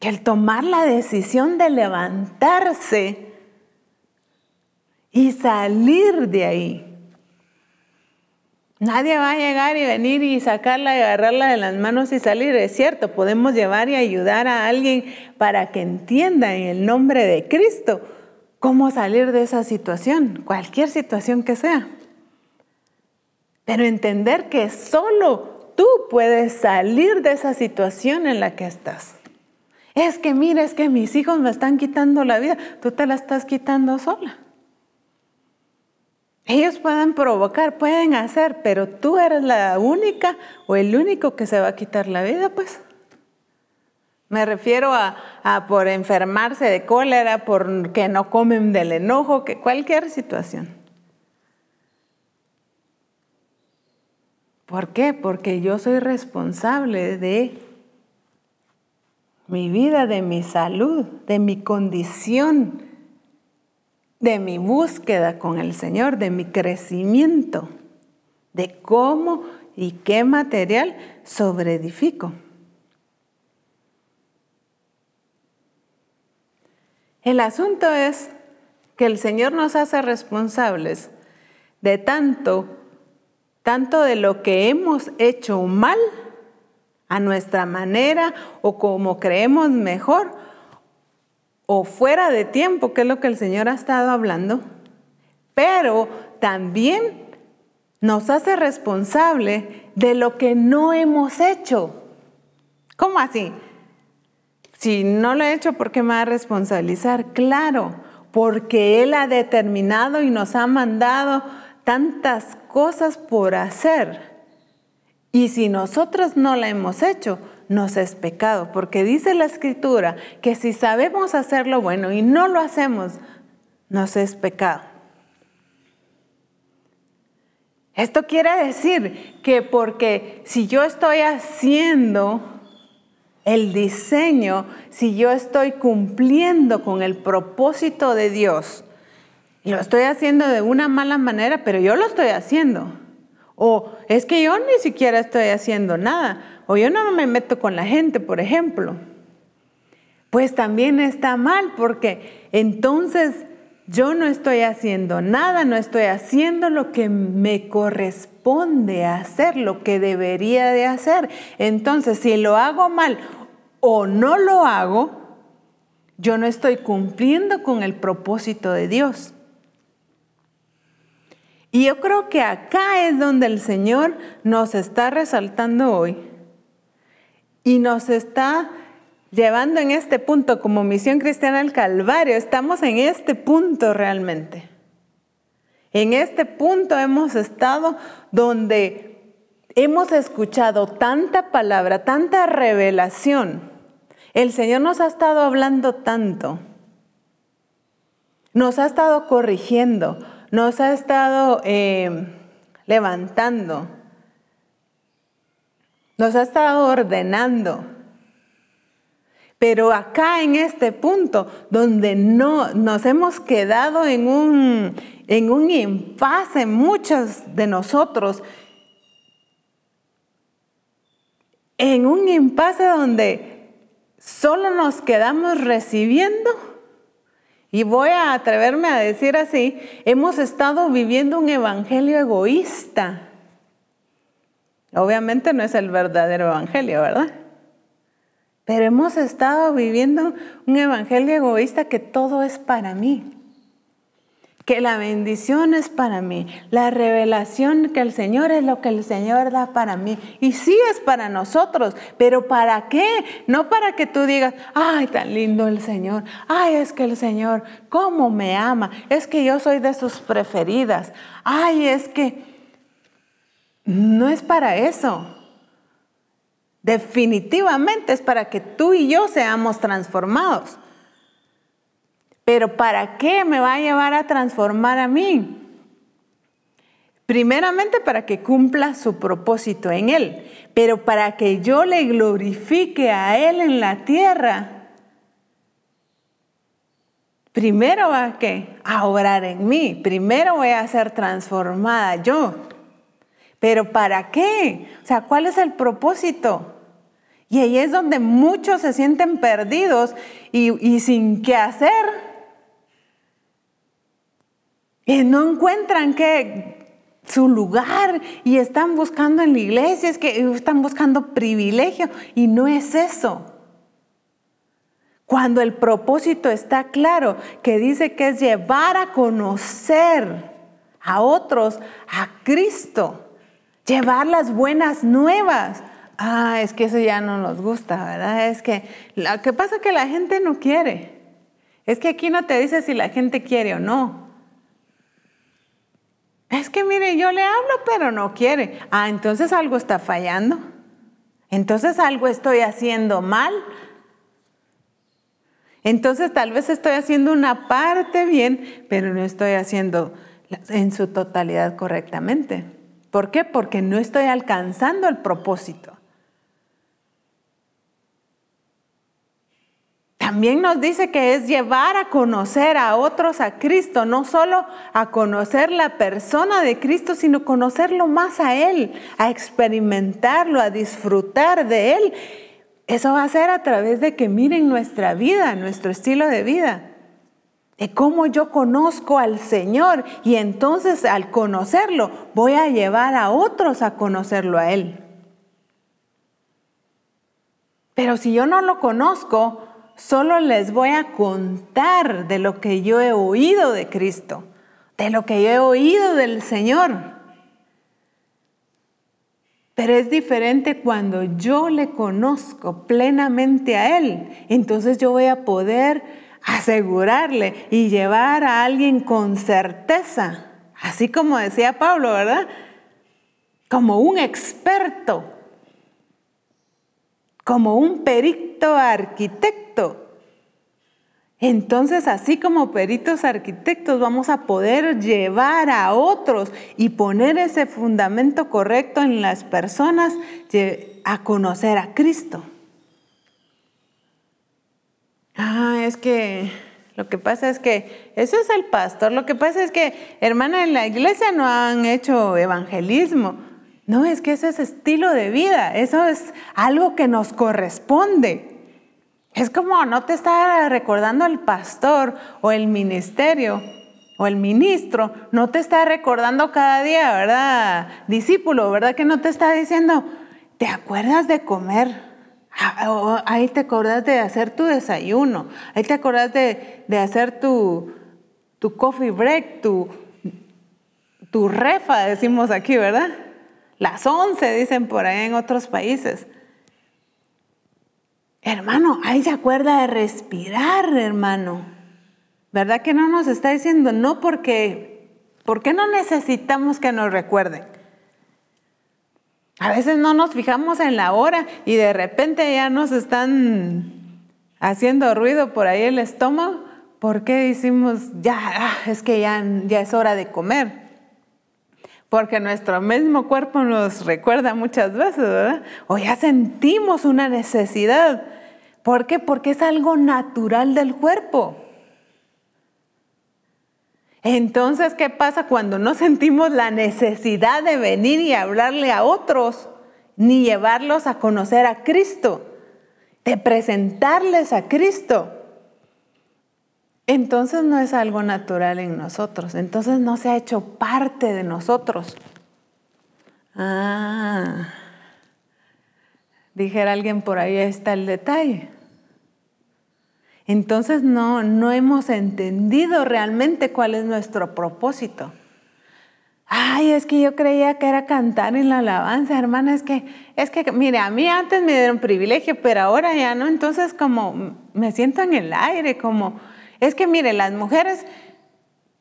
Que el tomar la decisión de levantarse y salir de ahí Nadie va a llegar y venir y sacarla y agarrarla de las manos y salir. Es cierto, podemos llevar y ayudar a alguien para que entienda en el nombre de Cristo cómo salir de esa situación, cualquier situación que sea. Pero entender que solo tú puedes salir de esa situación en la que estás. Es que mira, es que mis hijos me están quitando la vida, tú te la estás quitando sola. Ellos pueden provocar, pueden hacer, pero tú eres la única o el único que se va a quitar la vida, pues. Me refiero a, por enfermarse de cólera, por que no comen del enojo, que cualquier situación. ¿Por qué? Porque yo soy responsable de mi vida, de mi salud, de mi condición de mi búsqueda con el Señor, de mi crecimiento, de cómo y qué material sobreedifico. El asunto es que el Señor nos hace responsables de tanto, tanto de lo que hemos hecho mal a nuestra manera o como creemos mejor, o fuera de tiempo, que es lo que el Señor ha estado hablando, pero también nos hace responsable de lo que no hemos hecho. ¿Cómo así? Si no lo he hecho, ¿por qué me va a responsabilizar? Claro, porque Él ha determinado y nos ha mandado tantas cosas por hacer. Y si nosotros no la hemos hecho, nos es pecado, porque dice la escritura que si sabemos hacer lo bueno y no lo hacemos, nos es pecado. Esto quiere decir que porque si yo estoy haciendo el diseño, si yo estoy cumpliendo con el propósito de Dios, lo estoy haciendo de una mala manera, pero yo lo estoy haciendo. O es que yo ni siquiera estoy haciendo nada. O yo no me meto con la gente, por ejemplo. Pues también está mal porque entonces yo no estoy haciendo nada, no estoy haciendo lo que me corresponde hacer, lo que debería de hacer. Entonces, si lo hago mal o no lo hago, yo no estoy cumpliendo con el propósito de Dios. Y yo creo que acá es donde el Señor nos está resaltando hoy y nos está llevando en este punto como misión cristiana al Calvario. Estamos en este punto realmente. En este punto hemos estado donde hemos escuchado tanta palabra, tanta revelación. El Señor nos ha estado hablando tanto. Nos ha estado corrigiendo, nos ha estado eh, levantando, nos ha estado ordenando. Pero acá en este punto, donde no nos hemos quedado en un, en un impasse, muchos de nosotros, en un impasse donde solo nos quedamos recibiendo, y voy a atreverme a decir así, hemos estado viviendo un evangelio egoísta. Obviamente no es el verdadero evangelio, ¿verdad? Pero hemos estado viviendo un evangelio egoísta que todo es para mí. Que la bendición es para mí. La revelación que el Señor es lo que el Señor da para mí. Y sí es para nosotros. Pero ¿para qué? No para que tú digas, ay, tan lindo el Señor. Ay, es que el Señor, ¿cómo me ama? Es que yo soy de sus preferidas. Ay, es que no es para eso. Definitivamente es para que tú y yo seamos transformados. Pero ¿para qué me va a llevar a transformar a mí? Primeramente para que cumpla su propósito en Él, pero para que yo le glorifique a Él en la tierra. Primero va a, a obrar en mí, primero voy a ser transformada yo. Pero ¿para qué? O sea, ¿cuál es el propósito? Y ahí es donde muchos se sienten perdidos y, sin qué hacer. Y no encuentran que su lugar y están buscando en la iglesia, es que están buscando privilegio y no es eso. Cuando el propósito está claro, que dice que es llevar a conocer a otros a Cristo, llevar las buenas nuevas, ah, es que eso ya no nos gusta, ¿verdad? Es que lo que pasa es que la gente no quiere. Es que aquí no te dice si la gente quiere o no. Es que mire, yo le hablo, pero no quiere. Ah, entonces algo está fallando. Entonces algo estoy haciendo mal. Entonces tal vez estoy haciendo una parte bien, pero no estoy haciendo en su totalidad correctamente. ¿Por qué? Porque no estoy alcanzando el propósito. También nos dice que es llevar a conocer a otros a Cristo, no solo a conocer la persona de Cristo, sino conocerlo más a Él, a experimentarlo, a disfrutar de Él. Eso va a ser a través de que miren nuestra vida, nuestro estilo de vida, de cómo yo conozco al Señor y entonces al conocerlo voy a llevar a otros a conocerlo a Él. Pero si yo no lo conozco, solo les voy a contar de lo que yo he oído de Cristo, de lo que yo he oído del Señor. Pero es diferente cuando yo le conozco plenamente a Él. Entonces yo voy a poder asegurarle y llevar a alguien con certeza, así como decía Pablo, ¿verdad? Como un experto, como un perito arquitecto Entonces, así como peritos arquitectos, vamos a poder llevar a otros y poner ese fundamento correcto en las personas a conocer a Cristo. Ah, es que lo que pasa es que eso es el pastor. Lo que pasa es que, hermana, en la iglesia no han hecho evangelismo. No, es que ese es estilo de vida. Eso es algo que nos corresponde. Es como no te está recordando el pastor o el ministerio o el ministro, no te está recordando cada día, ¿verdad? Discípulo, ¿verdad? Que no te está diciendo, ¿te acuerdas de comer? Ah, ahí te acordás de hacer tu desayuno, ahí te acordás de, hacer tu, tu, coffee break, tu, tu refa, decimos aquí, ¿verdad? Las once dicen por ahí en otros países. Hermano, ahí se acuerda de respirar, hermano. ¿Verdad que no nos está diciendo no porque, ¿por qué no necesitamos que nos recuerden? A veces no nos fijamos en la hora y de repente ya nos están haciendo ruido por ahí el estómago. ¿Por qué decimos, ya, ah, es que ya, ya es hora de comer? Porque nuestro mismo cuerpo nos recuerda muchas veces, ¿verdad? O ya sentimos una necesidad. ¿Por qué? Porque es algo natural del cuerpo. Entonces, ¿qué pasa cuando no sentimos la necesidad de venir y hablarle a otros, ni llevarlos a conocer a Cristo, de presentarles a Cristo? Entonces no es algo natural en nosotros, entonces no se ha hecho parte de nosotros. Ah, dijera alguien por ahí, está el detalle. Entonces no, no hemos entendido realmente cuál es nuestro propósito. Ay, es que yo creía que era cantar en la alabanza, hermana, es que, es que, mire, a mí antes me dieron privilegio, pero ahora ya no, entonces como me siento en el aire, como, es que mire, las mujeres,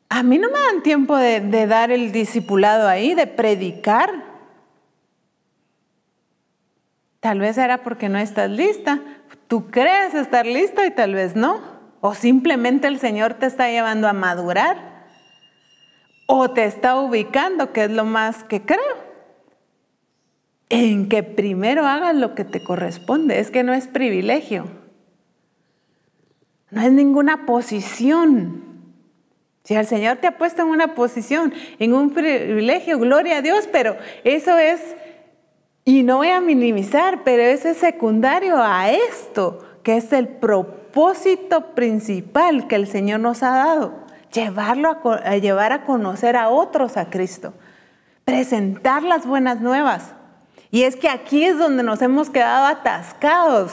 a mí no me dan tiempo de, de dar el discipulado ahí, de predicar. Tal vez era porque no estás lista, Tú crees estar listo y tal vez no. O simplemente el Señor te está llevando a madurar. O te está ubicando, que es lo más que creo. En que primero hagas lo que te corresponde. Es que no es privilegio. No es ninguna posición. Si el Señor te ha puesto en una posición, en un privilegio, gloria a Dios, pero eso es y no voy a minimizar, pero ese es secundario a esto, que es el propósito principal que el Señor nos ha dado, llevarlo a, llevar a conocer a otros a Cristo, presentar las buenas nuevas. Y es que aquí es donde nos hemos quedado atascados.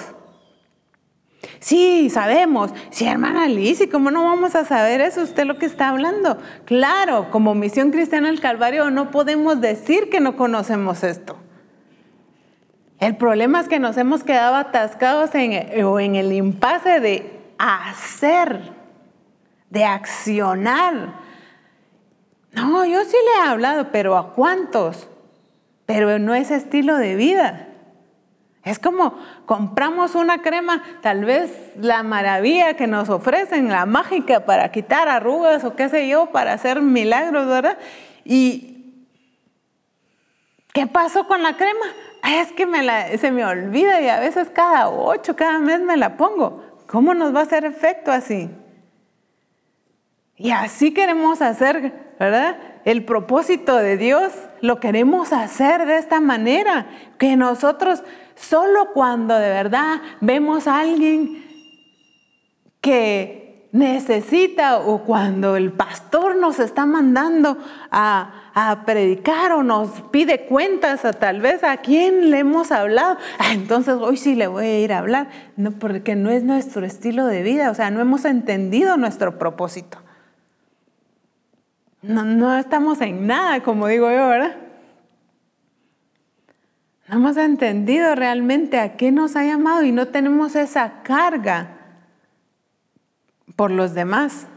Sí, sabemos. Sí, hermana Liz, ¿y cómo no vamos a saber eso? Usted lo que está hablando. Claro, como Misión Cristiana del Calvario no podemos decir que no conocemos esto. El problema es que nos hemos quedado atascados en, o en el impasse de hacer, de accionar. No, yo sí le he hablado, pero ¿a cuántos? Pero no es estilo de vida. Es como compramos una crema, tal vez la maravilla que nos ofrecen, la mágica para quitar arrugas o qué sé yo, para hacer milagros, ¿verdad? Y ¿qué pasó con la crema? Es que se me olvida y a veces cada ocho, cada mes me la pongo. ¿Cómo nos va a hacer efecto así? Y así queremos hacer, ¿verdad? El propósito de Dios lo queremos hacer de esta manera, que nosotros solo cuando de verdad vemos a alguien que necesita o cuando el pastor nos está mandando a, predicar o nos pide cuentas a tal vez a quién le hemos hablado, ah, entonces hoy sí le voy a ir a hablar, no, porque no es nuestro estilo de vida, o sea, no hemos entendido nuestro propósito. No, no estamos en nada, como digo yo, ¿verdad? No hemos entendido realmente a qué nos ha llamado y no tenemos esa carga por los demás.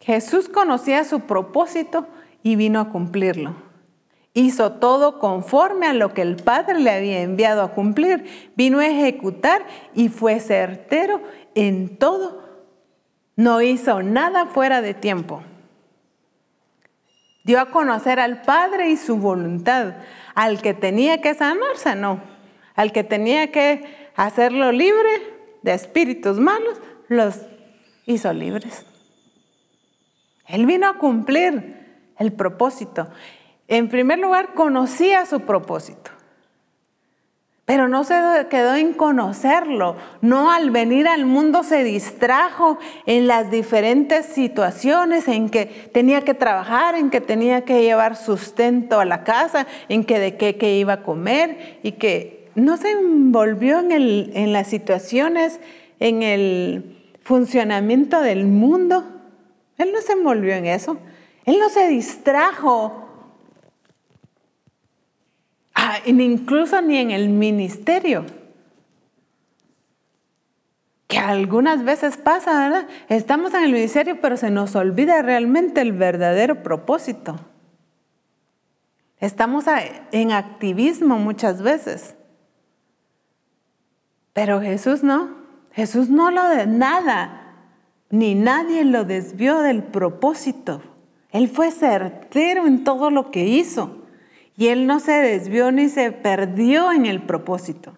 Jesús conocía su propósito y vino a cumplirlo. Hizo todo conforme a lo que el Padre le había enviado a cumplir. Vino a ejecutar y fue certero en todo. No hizo nada fuera de tiempo. Dio a conocer al Padre y su voluntad. Al que tenía que sanarse, no. Al que tenía que hacerlo libre de espíritus malos, los hizo libres. Él vino a cumplir el propósito. En primer lugar, conocía su propósito. Pero no se quedó en conocerlo. No al venir al mundo se distrajo en las diferentes situaciones en que tenía que trabajar, en que tenía que llevar sustento a la casa, en que de qué, iba a comer y que no se envolvió en, en las situaciones, en el funcionamiento del mundo. Él no se envolvió en eso. Él no se distrajo Ah, incluso ni en el ministerio. Que algunas veces pasa, ¿verdad? Estamos en el ministerio, pero se nos olvida realmente el verdadero propósito. Estamos en activismo muchas veces. Pero Jesús no. Jesús no lo de nada, ni nadie lo desvió del propósito. Él fue certero en todo lo que hizo. Y él no se desvió ni se perdió en el propósito.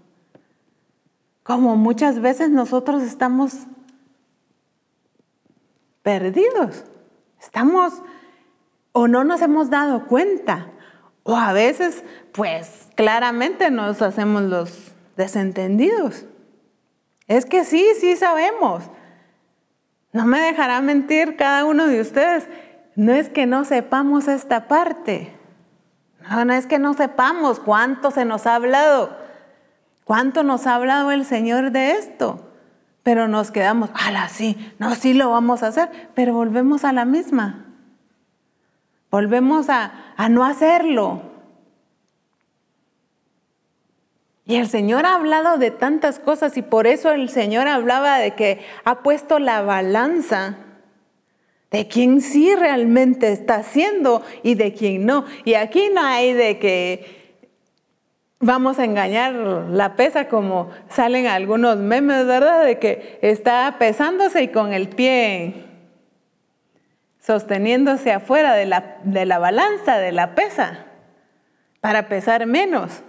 Como muchas veces nosotros estamos perdidos. Estamos o no nos hemos dado cuenta. O a veces, pues claramente nos hacemos los desentendidos. Es que sí, sí sabemos. No me dejará mentir cada uno de ustedes. No es que no sepamos esta parte. No, no es que no sepamos cuánto se nos ha hablado, cuánto nos ha hablado el Señor de esto. Pero nos quedamos, ala, sí, no, sí lo vamos a hacer, pero volvemos a la misma. Volvemos a, a no hacerlo. Y el Señor ha hablado de tantas cosas y por eso el Señor hablaba de que ha puesto la balanza de quién sí realmente está haciendo y de quién no. Y aquí no hay de que vamos a engañar la pesa como salen algunos memes, ¿verdad? De que está pesándose y con el pie sosteniéndose afuera de la, de la balanza, de la pesa, para pesar menos.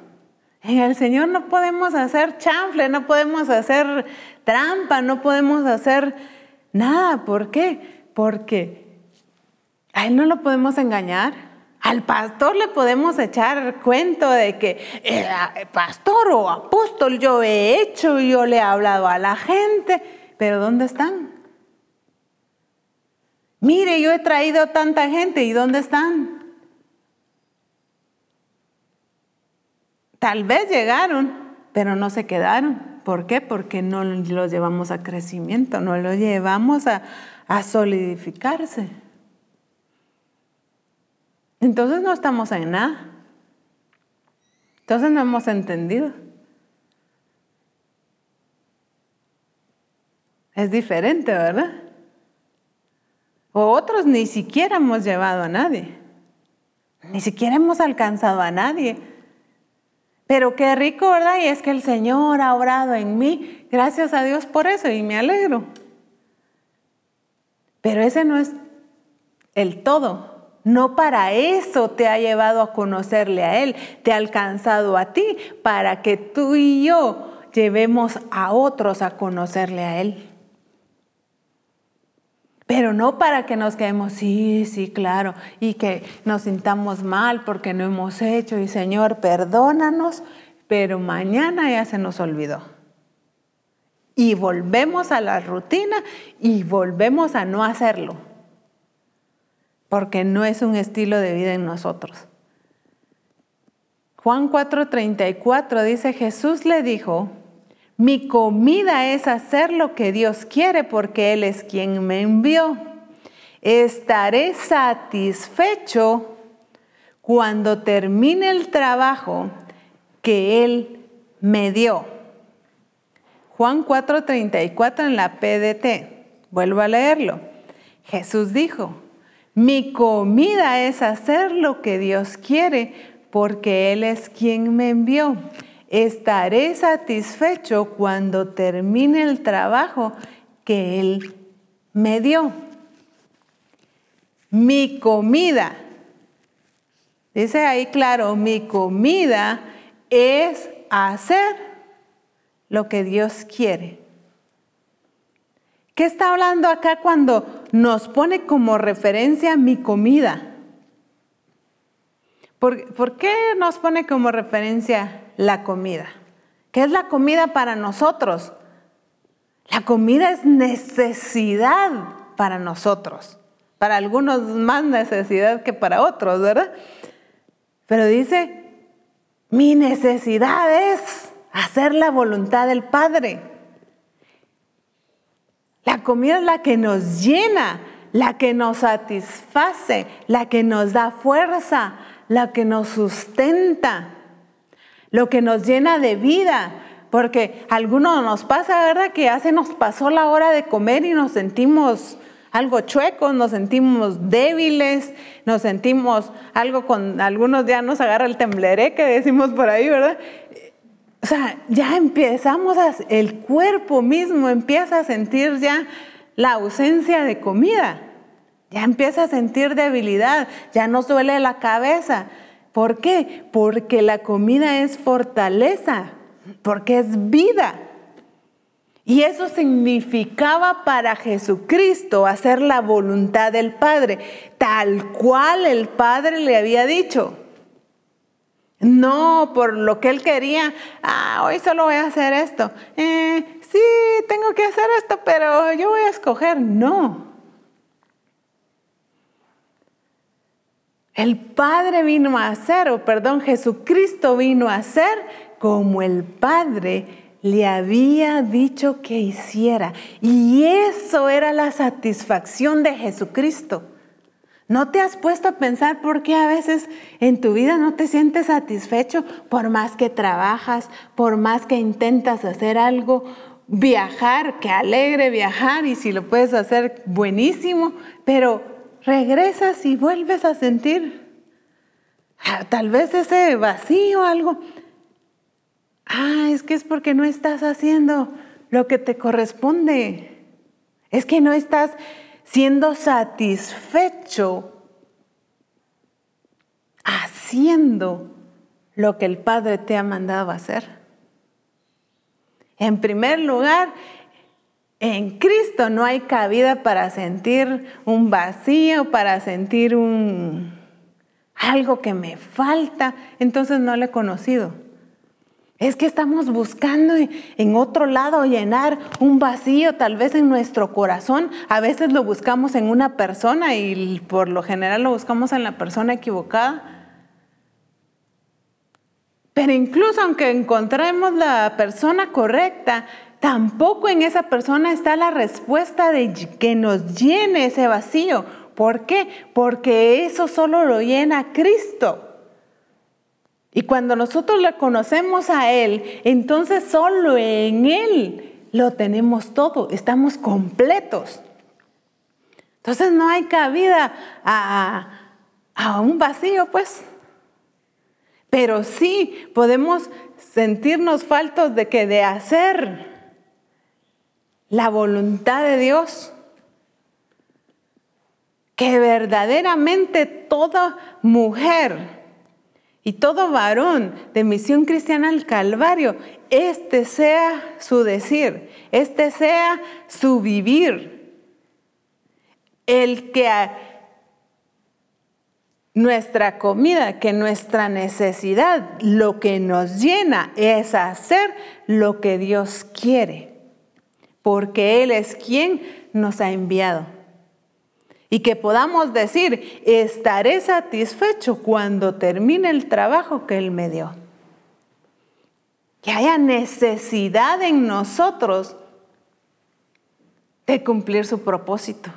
En el Señor no podemos hacer chanfle, no podemos hacer trampa, no podemos hacer nada. ¿Por qué? porque a él no lo podemos engañar. Al pastor le podemos echar cuento de que eh, pastor o apóstol yo he hecho, yo le he hablado a la gente, pero ¿dónde están? Mire, yo he traído tanta gente, ¿y dónde están? Tal vez llegaron, pero no se quedaron. ¿Por qué? Porque no los llevamos a crecimiento, no los llevamos a, a solidificarse. Entonces no estamos en nada. Entonces no hemos entendido. Es diferente, ¿verdad? O otros ni siquiera hemos llevado a nadie. Ni siquiera hemos alcanzado a nadie. Pero qué rico, ¿verdad? Y es que el Señor ha orado en mí. Gracias a Dios por eso y me alegro. Pero ese no es el todo. No para eso te ha llevado a conocerle a Él, te ha alcanzado a ti, para que tú y yo llevemos a otros a conocerle a Él. Pero no para que nos quedemos, sí, sí, claro, y que nos sintamos mal porque no hemos hecho, y Señor, perdónanos, pero mañana ya se nos olvidó. Y volvemos a la rutina y volvemos a no hacerlo, porque no es un estilo de vida en nosotros. Juan 4:34 dice, Jesús le dijo, mi comida es hacer lo que Dios quiere porque Él es quien me envió. Estaré satisfecho cuando termine el trabajo que Él me dio. Juan 4:34 en la PDT. Vuelvo a leerlo. Jesús dijo, mi comida es hacer lo que Dios quiere porque Él es quien me envió. Estaré satisfecho cuando termine el trabajo que Él me dio. Mi comida, dice ahí claro, mi comida es hacer lo que Dios quiere. ¿Qué está hablando acá cuando nos pone como referencia mi comida? ¿Por, qué nos pone como referencia la comida? ¿Qué es la comida para nosotros? La comida es necesidad para nosotros. Para algunos más necesidad que para otros, ¿verdad? Pero dice, mi necesidad es hacer la voluntad del Padre. La comida es la que nos llena, la que nos satisface, la que nos da fuerza, la que nos sustenta, lo que nos llena de vida. Porque a algunos nos pasa, ¿verdad? Que ya se nos pasó la hora de comer y nos sentimos algo chuecos, nos sentimos débiles, nos sentimos algo con, algunos ya nos agarra el tembleré que decimos por ahí, ¿verdad? O sea, ya empezamos a, el cuerpo mismo empieza a sentir ya la ausencia de comida. Ya empieza a sentir debilidad, ya no duele la cabeza. ¿Por qué? Porque la comida es fortaleza, porque es vida. Y eso significaba para Jesucristo hacer la voluntad del Padre, tal cual el Padre le había dicho. No por lo que él quería, ah, hoy solo voy a hacer esto. Eh, sí, tengo que hacer esto, pero yo voy a escoger. No. El Padre vino a hacer, o perdón, Jesucristo vino a hacer como el Padre le había dicho que hiciera. Y eso era la satisfacción de Jesucristo. ¿No te has puesto a pensar por qué a veces en tu vida no te sientes satisfecho por más que trabajas, por más que intentas hacer algo? Viajar, que alegre viajar y si lo puedes hacer buenísimo, pero regresas y vuelves a sentir ah, tal vez ese vacío, algo. Ah, es que es porque no estás haciendo lo que te corresponde. Es que no estás siendo satisfecho haciendo lo que el Padre te ha mandado hacer. En primer lugar, en Cristo no hay cabida para sentir un vacío, para sentir un algo que me falta, entonces no le he conocido. Es que estamos buscando en otro lado llenar un vacío, tal vez en nuestro corazón. A veces lo buscamos en una persona y por lo general lo buscamos en la persona equivocada. Pero incluso aunque encontremos la persona correcta, tampoco en esa persona está la respuesta de que nos llene ese vacío. ¿Por qué? Porque eso solo lo llena Cristo. Y cuando nosotros le conocemos a Él, entonces solo en Él lo tenemos todo, estamos completos. Entonces no hay cabida a, a un vacío, pues. Pero sí podemos sentirnos faltos de que de hacer la voluntad de Dios, que verdaderamente toda mujer y todo varón de misión cristiana al Calvario, este sea su decir, este sea su vivir. El que nuestra comida, que nuestra necesidad, lo que nos llena es hacer lo que Dios quiere, porque Él es quien nos ha enviado y que podamos decir, estaré satisfecho cuando termine el trabajo que Él me dio. Que haya necesidad en nosotros de cumplir su propósito.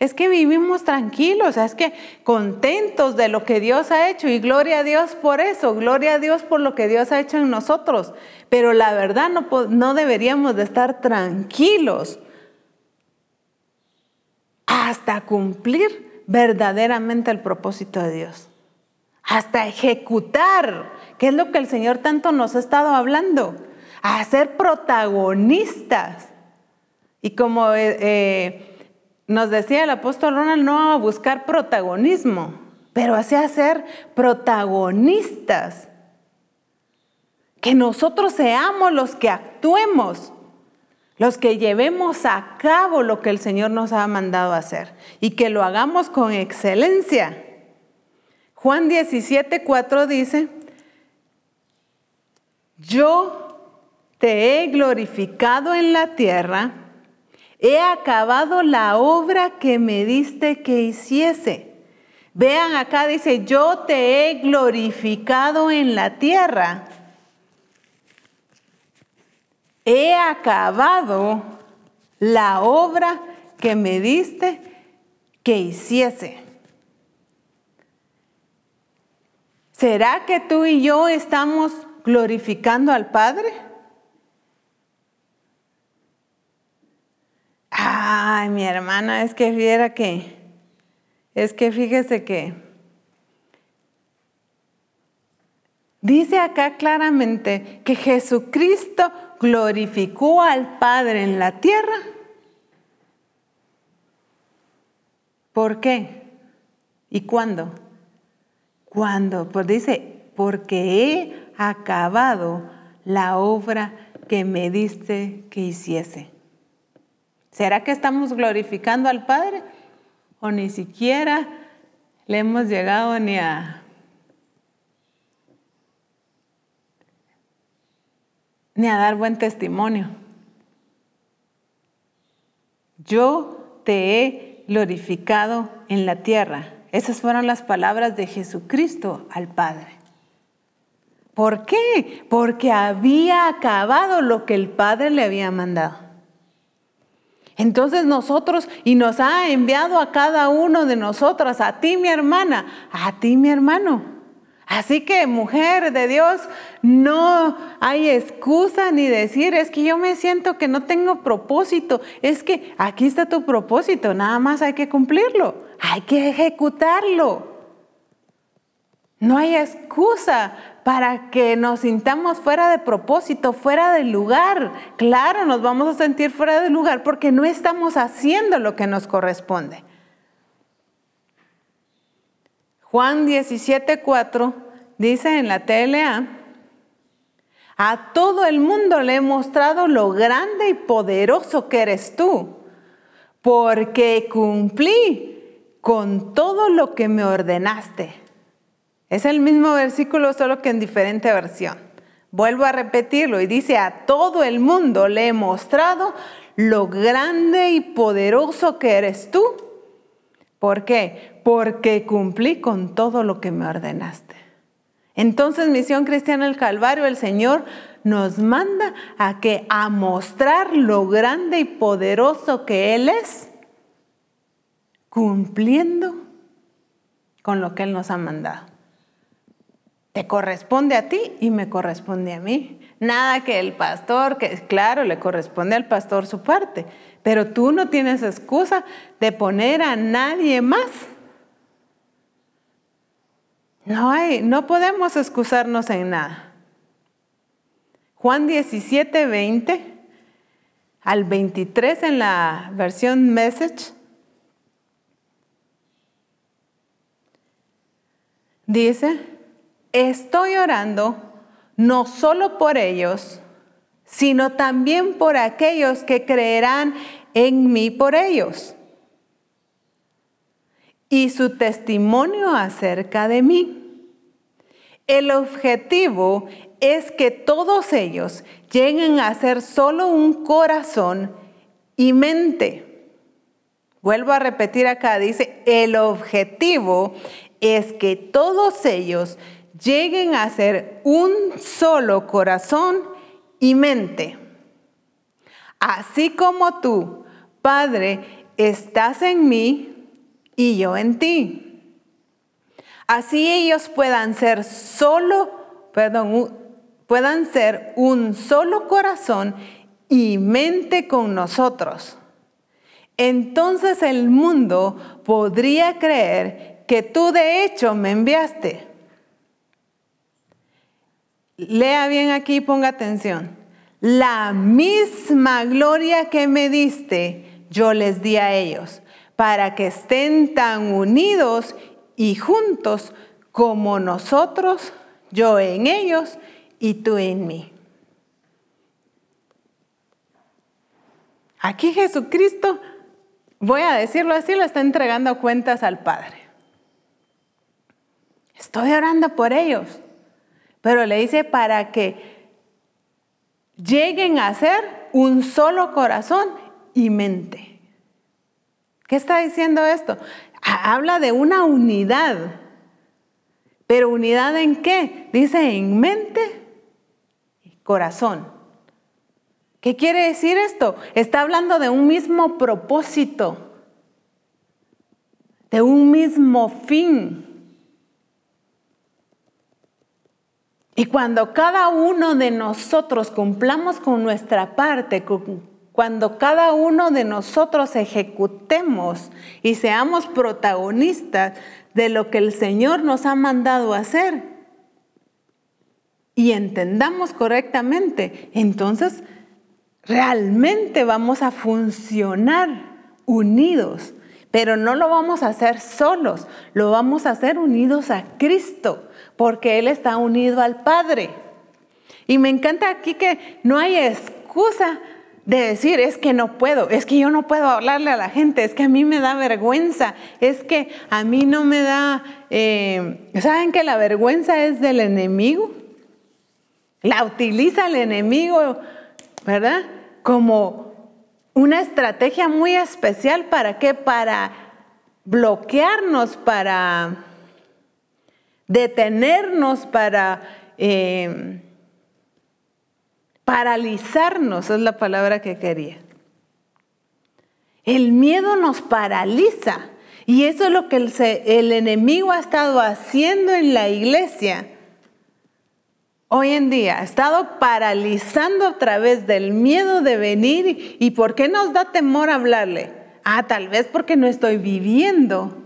Es que vivimos tranquilos, es que contentos de lo que Dios ha hecho y gloria a Dios por eso, gloria a Dios por lo que Dios ha hecho en nosotros. Pero la verdad no, no deberíamos de estar tranquilos hasta cumplir verdaderamente el propósito de Dios. hasta ejecutar, que es lo que el Señor tanto nos ha estado hablando, a ser protagonistas. Y como eh, eh, nos decía el apóstol Ronald, no a buscar protagonismo, pero a ser protagonistas. Que nosotros seamos los que actuemos, los que llevemos a cabo lo que el Señor nos ha mandado hacer y que lo hagamos con excelencia. Juan 17, 4 dice, yo te he glorificado en la tierra, he acabado la obra que me diste que hiciese. Vean acá dice, yo te he glorificado en la tierra he acabado la obra que me diste que hiciese. ¿Será que tú y yo estamos glorificando al Padre? Ay, mi hermana, es que viera que, es que fíjese que Dice acá claramente que Jesucristo glorificó al Padre en la tierra. ¿Por qué? ¿Y cuándo? ¿Cuándo? Pues dice, porque he acabado la obra que me diste que hiciese. ¿Será que estamos glorificando al Padre? ¿O ni siquiera le hemos llegado ni a ni a dar buen testimonio. Yo te he glorificado en la tierra. Esas fueron las palabras de Jesucristo al Padre. ¿Por qué? Porque había acabado lo que el Padre le había mandado. Entonces nosotros, y nos ha enviado a cada uno de nosotras, a ti mi hermana, a ti mi hermano, Así que mujer de Dios, no hay excusa ni decir, es que yo me siento que no tengo propósito. Es que aquí está tu propósito, nada más hay que cumplirlo, hay que ejecutarlo. No hay excusa para que nos sintamos fuera de propósito, fuera de lugar. Claro, nos vamos a sentir fuera de lugar porque no estamos haciendo lo que nos corresponde. Juan 17:4 dice en la TLA, a todo el mundo le he mostrado lo grande y poderoso que eres tú, porque cumplí con todo lo que me ordenaste. Es el mismo versículo, solo que en diferente versión. Vuelvo a repetirlo y dice, a todo el mundo le he mostrado lo grande y poderoso que eres tú. ¿Por qué? porque cumplí con todo lo que me ordenaste. Entonces, Misión Cristiana del Calvario, el Señor nos manda a que a mostrar lo grande y poderoso que Él es, cumpliendo con lo que Él nos ha mandado. Te corresponde a ti y me corresponde a mí. Nada que el pastor, que claro, le corresponde al pastor su parte, pero tú no tienes excusa de poner a nadie más no hay, no podemos excusarnos en nada. Juan 17, 20 al 23 en la versión Message dice, estoy orando no solo por ellos, sino también por aquellos que creerán en mí por ellos y su testimonio acerca de mí. El objetivo es que todos ellos lleguen a ser solo un corazón y mente. Vuelvo a repetir acá, dice, el objetivo es que todos ellos lleguen a ser un solo corazón y mente. Así como tú, Padre, estás en mí y yo en ti. Así ellos puedan ser solo, perdón, puedan ser un solo corazón y mente con nosotros. Entonces el mundo podría creer que tú de hecho me enviaste. Lea bien aquí y ponga atención. La misma gloria que me diste, yo les di a ellos, para que estén tan unidos y juntos como nosotros, yo en ellos y tú en mí. Aquí Jesucristo, voy a decirlo así, le está entregando cuentas al Padre. Estoy orando por ellos, pero le dice para que lleguen a ser un solo corazón y mente. ¿Qué está diciendo esto? Habla de una unidad. ¿Pero unidad en qué? Dice en mente y corazón. ¿Qué quiere decir esto? Está hablando de un mismo propósito, de un mismo fin. Y cuando cada uno de nosotros cumplamos con nuestra parte, cuando cada uno de nosotros ejecutemos y seamos protagonistas de lo que el Señor nos ha mandado hacer y entendamos correctamente, entonces realmente vamos a funcionar unidos, pero no lo vamos a hacer solos, lo vamos a hacer unidos a Cristo, porque Él está unido al Padre. Y me encanta aquí que no hay excusa de decir, es que no puedo, es que yo no puedo hablarle a la gente, es que a mí me da vergüenza, es que a mí no me da, eh, ¿saben que la vergüenza es del enemigo? La utiliza el enemigo, ¿verdad? como una estrategia muy especial para qué? Para bloquearnos, para detenernos, para eh, paralizarnos, es la palabra que quería. El miedo nos paraliza y eso es lo que el, el enemigo ha estado haciendo en la iglesia hoy en día ha estado paralizando a través del miedo de venir. ¿Y por qué nos da temor hablarle? Ah, tal vez porque no estoy viviendo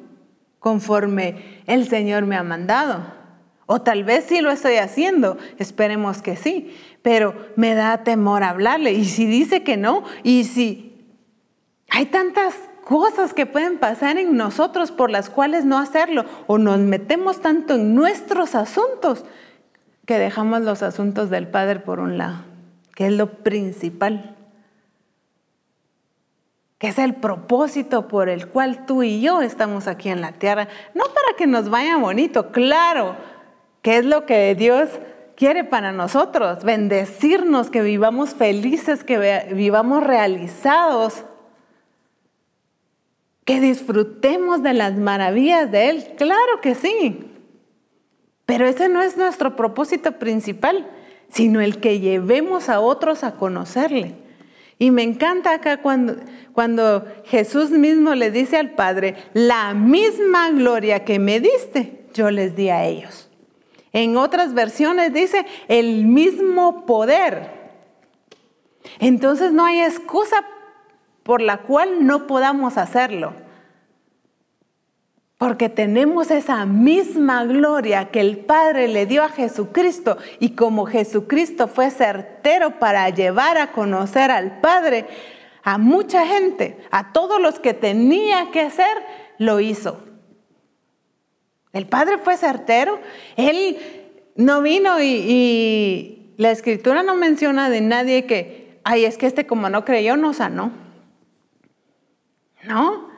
conforme el Señor me ha mandado. O tal vez sí lo estoy haciendo, esperemos que sí, pero me da temor hablarle. Y si dice que no, y si hay tantas cosas que pueden pasar en nosotros por las cuales no hacerlo, o nos metemos tanto en nuestros asuntos que dejamos los asuntos del Padre por un lado, que es lo principal, que es el propósito por el cual tú y yo estamos aquí en la tierra, no para que nos vaya bonito, claro, que es lo que Dios quiere para nosotros, bendecirnos, que vivamos felices, que vivamos realizados, que disfrutemos de las maravillas de Él, claro que sí. Pero ese no es nuestro propósito principal, sino el que llevemos a otros a conocerle. Y me encanta acá cuando, Jesús mismo le dice al Padre, la misma gloria que me diste, yo les di a ellos. En otras versiones dice, el mismo poder. Entonces no hay excusa por la cual no podamos hacerlo. Porque tenemos esa misma gloria que el Padre le dio a Jesucristo y como Jesucristo fue certero para llevar a conocer al Padre a mucha gente, a todos los que tenía que hacer, lo hizo. El Padre fue certero, Él no vino y, y la escritura no menciona de nadie que, ay, es que este como no creyó, no sanó. No,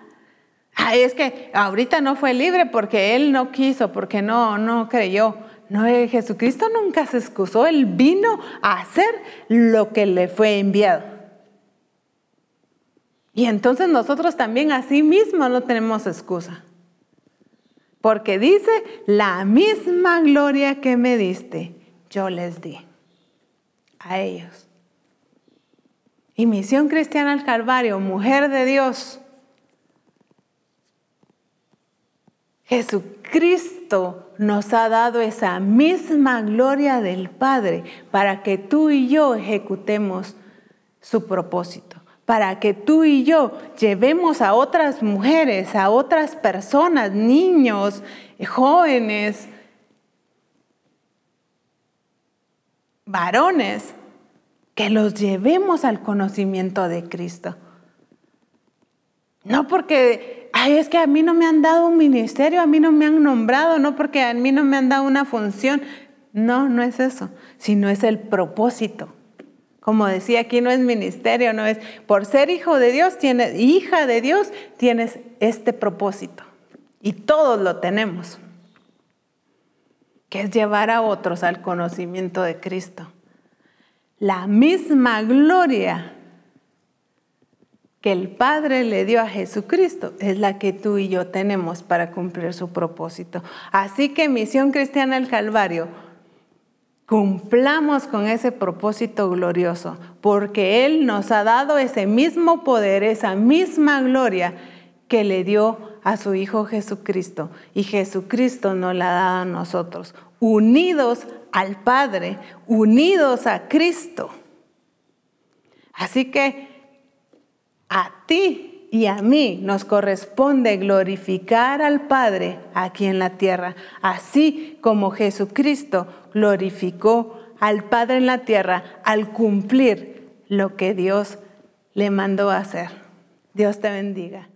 es que ahorita no fue libre porque él no quiso, porque no, no creyó. No, eh, Jesucristo nunca se excusó, él vino a hacer lo que le fue enviado. Y entonces nosotros también así mismo no tenemos excusa. Porque dice, la misma gloria que me diste, yo les di a ellos. Y Misión Cristiana al Calvario, mujer de Dios, Jesucristo nos ha dado esa misma gloria del Padre para que tú y yo ejecutemos su propósito, para que tú y yo llevemos a otras mujeres, a otras personas, niños, jóvenes, varones que los llevemos al conocimiento de Cristo. No porque, ay, es que a mí no me han dado un ministerio, a mí no me han nombrado, no porque a mí no me han dado una función. No, no es eso, sino es el propósito. Como decía aquí, no es ministerio, no es por ser hijo de Dios, tienes, hija de Dios, tienes este propósito. Y todos lo tenemos, que es llevar a otros al conocimiento de Cristo. La misma gloria que el Padre le dio a Jesucristo es la que tú y yo tenemos para cumplir su propósito. Así que Misión Cristiana del Calvario, cumplamos con ese propósito glorioso, porque Él nos ha dado ese mismo poder, esa misma gloria que le dio a su Hijo Jesucristo. Y Jesucristo nos la ha dado a nosotros, unidos al Padre, unidos a Cristo. Así que a ti y a mí nos corresponde glorificar al Padre aquí en la tierra, así como Jesucristo glorificó al Padre en la tierra al cumplir lo que Dios le mandó hacer. Dios te bendiga.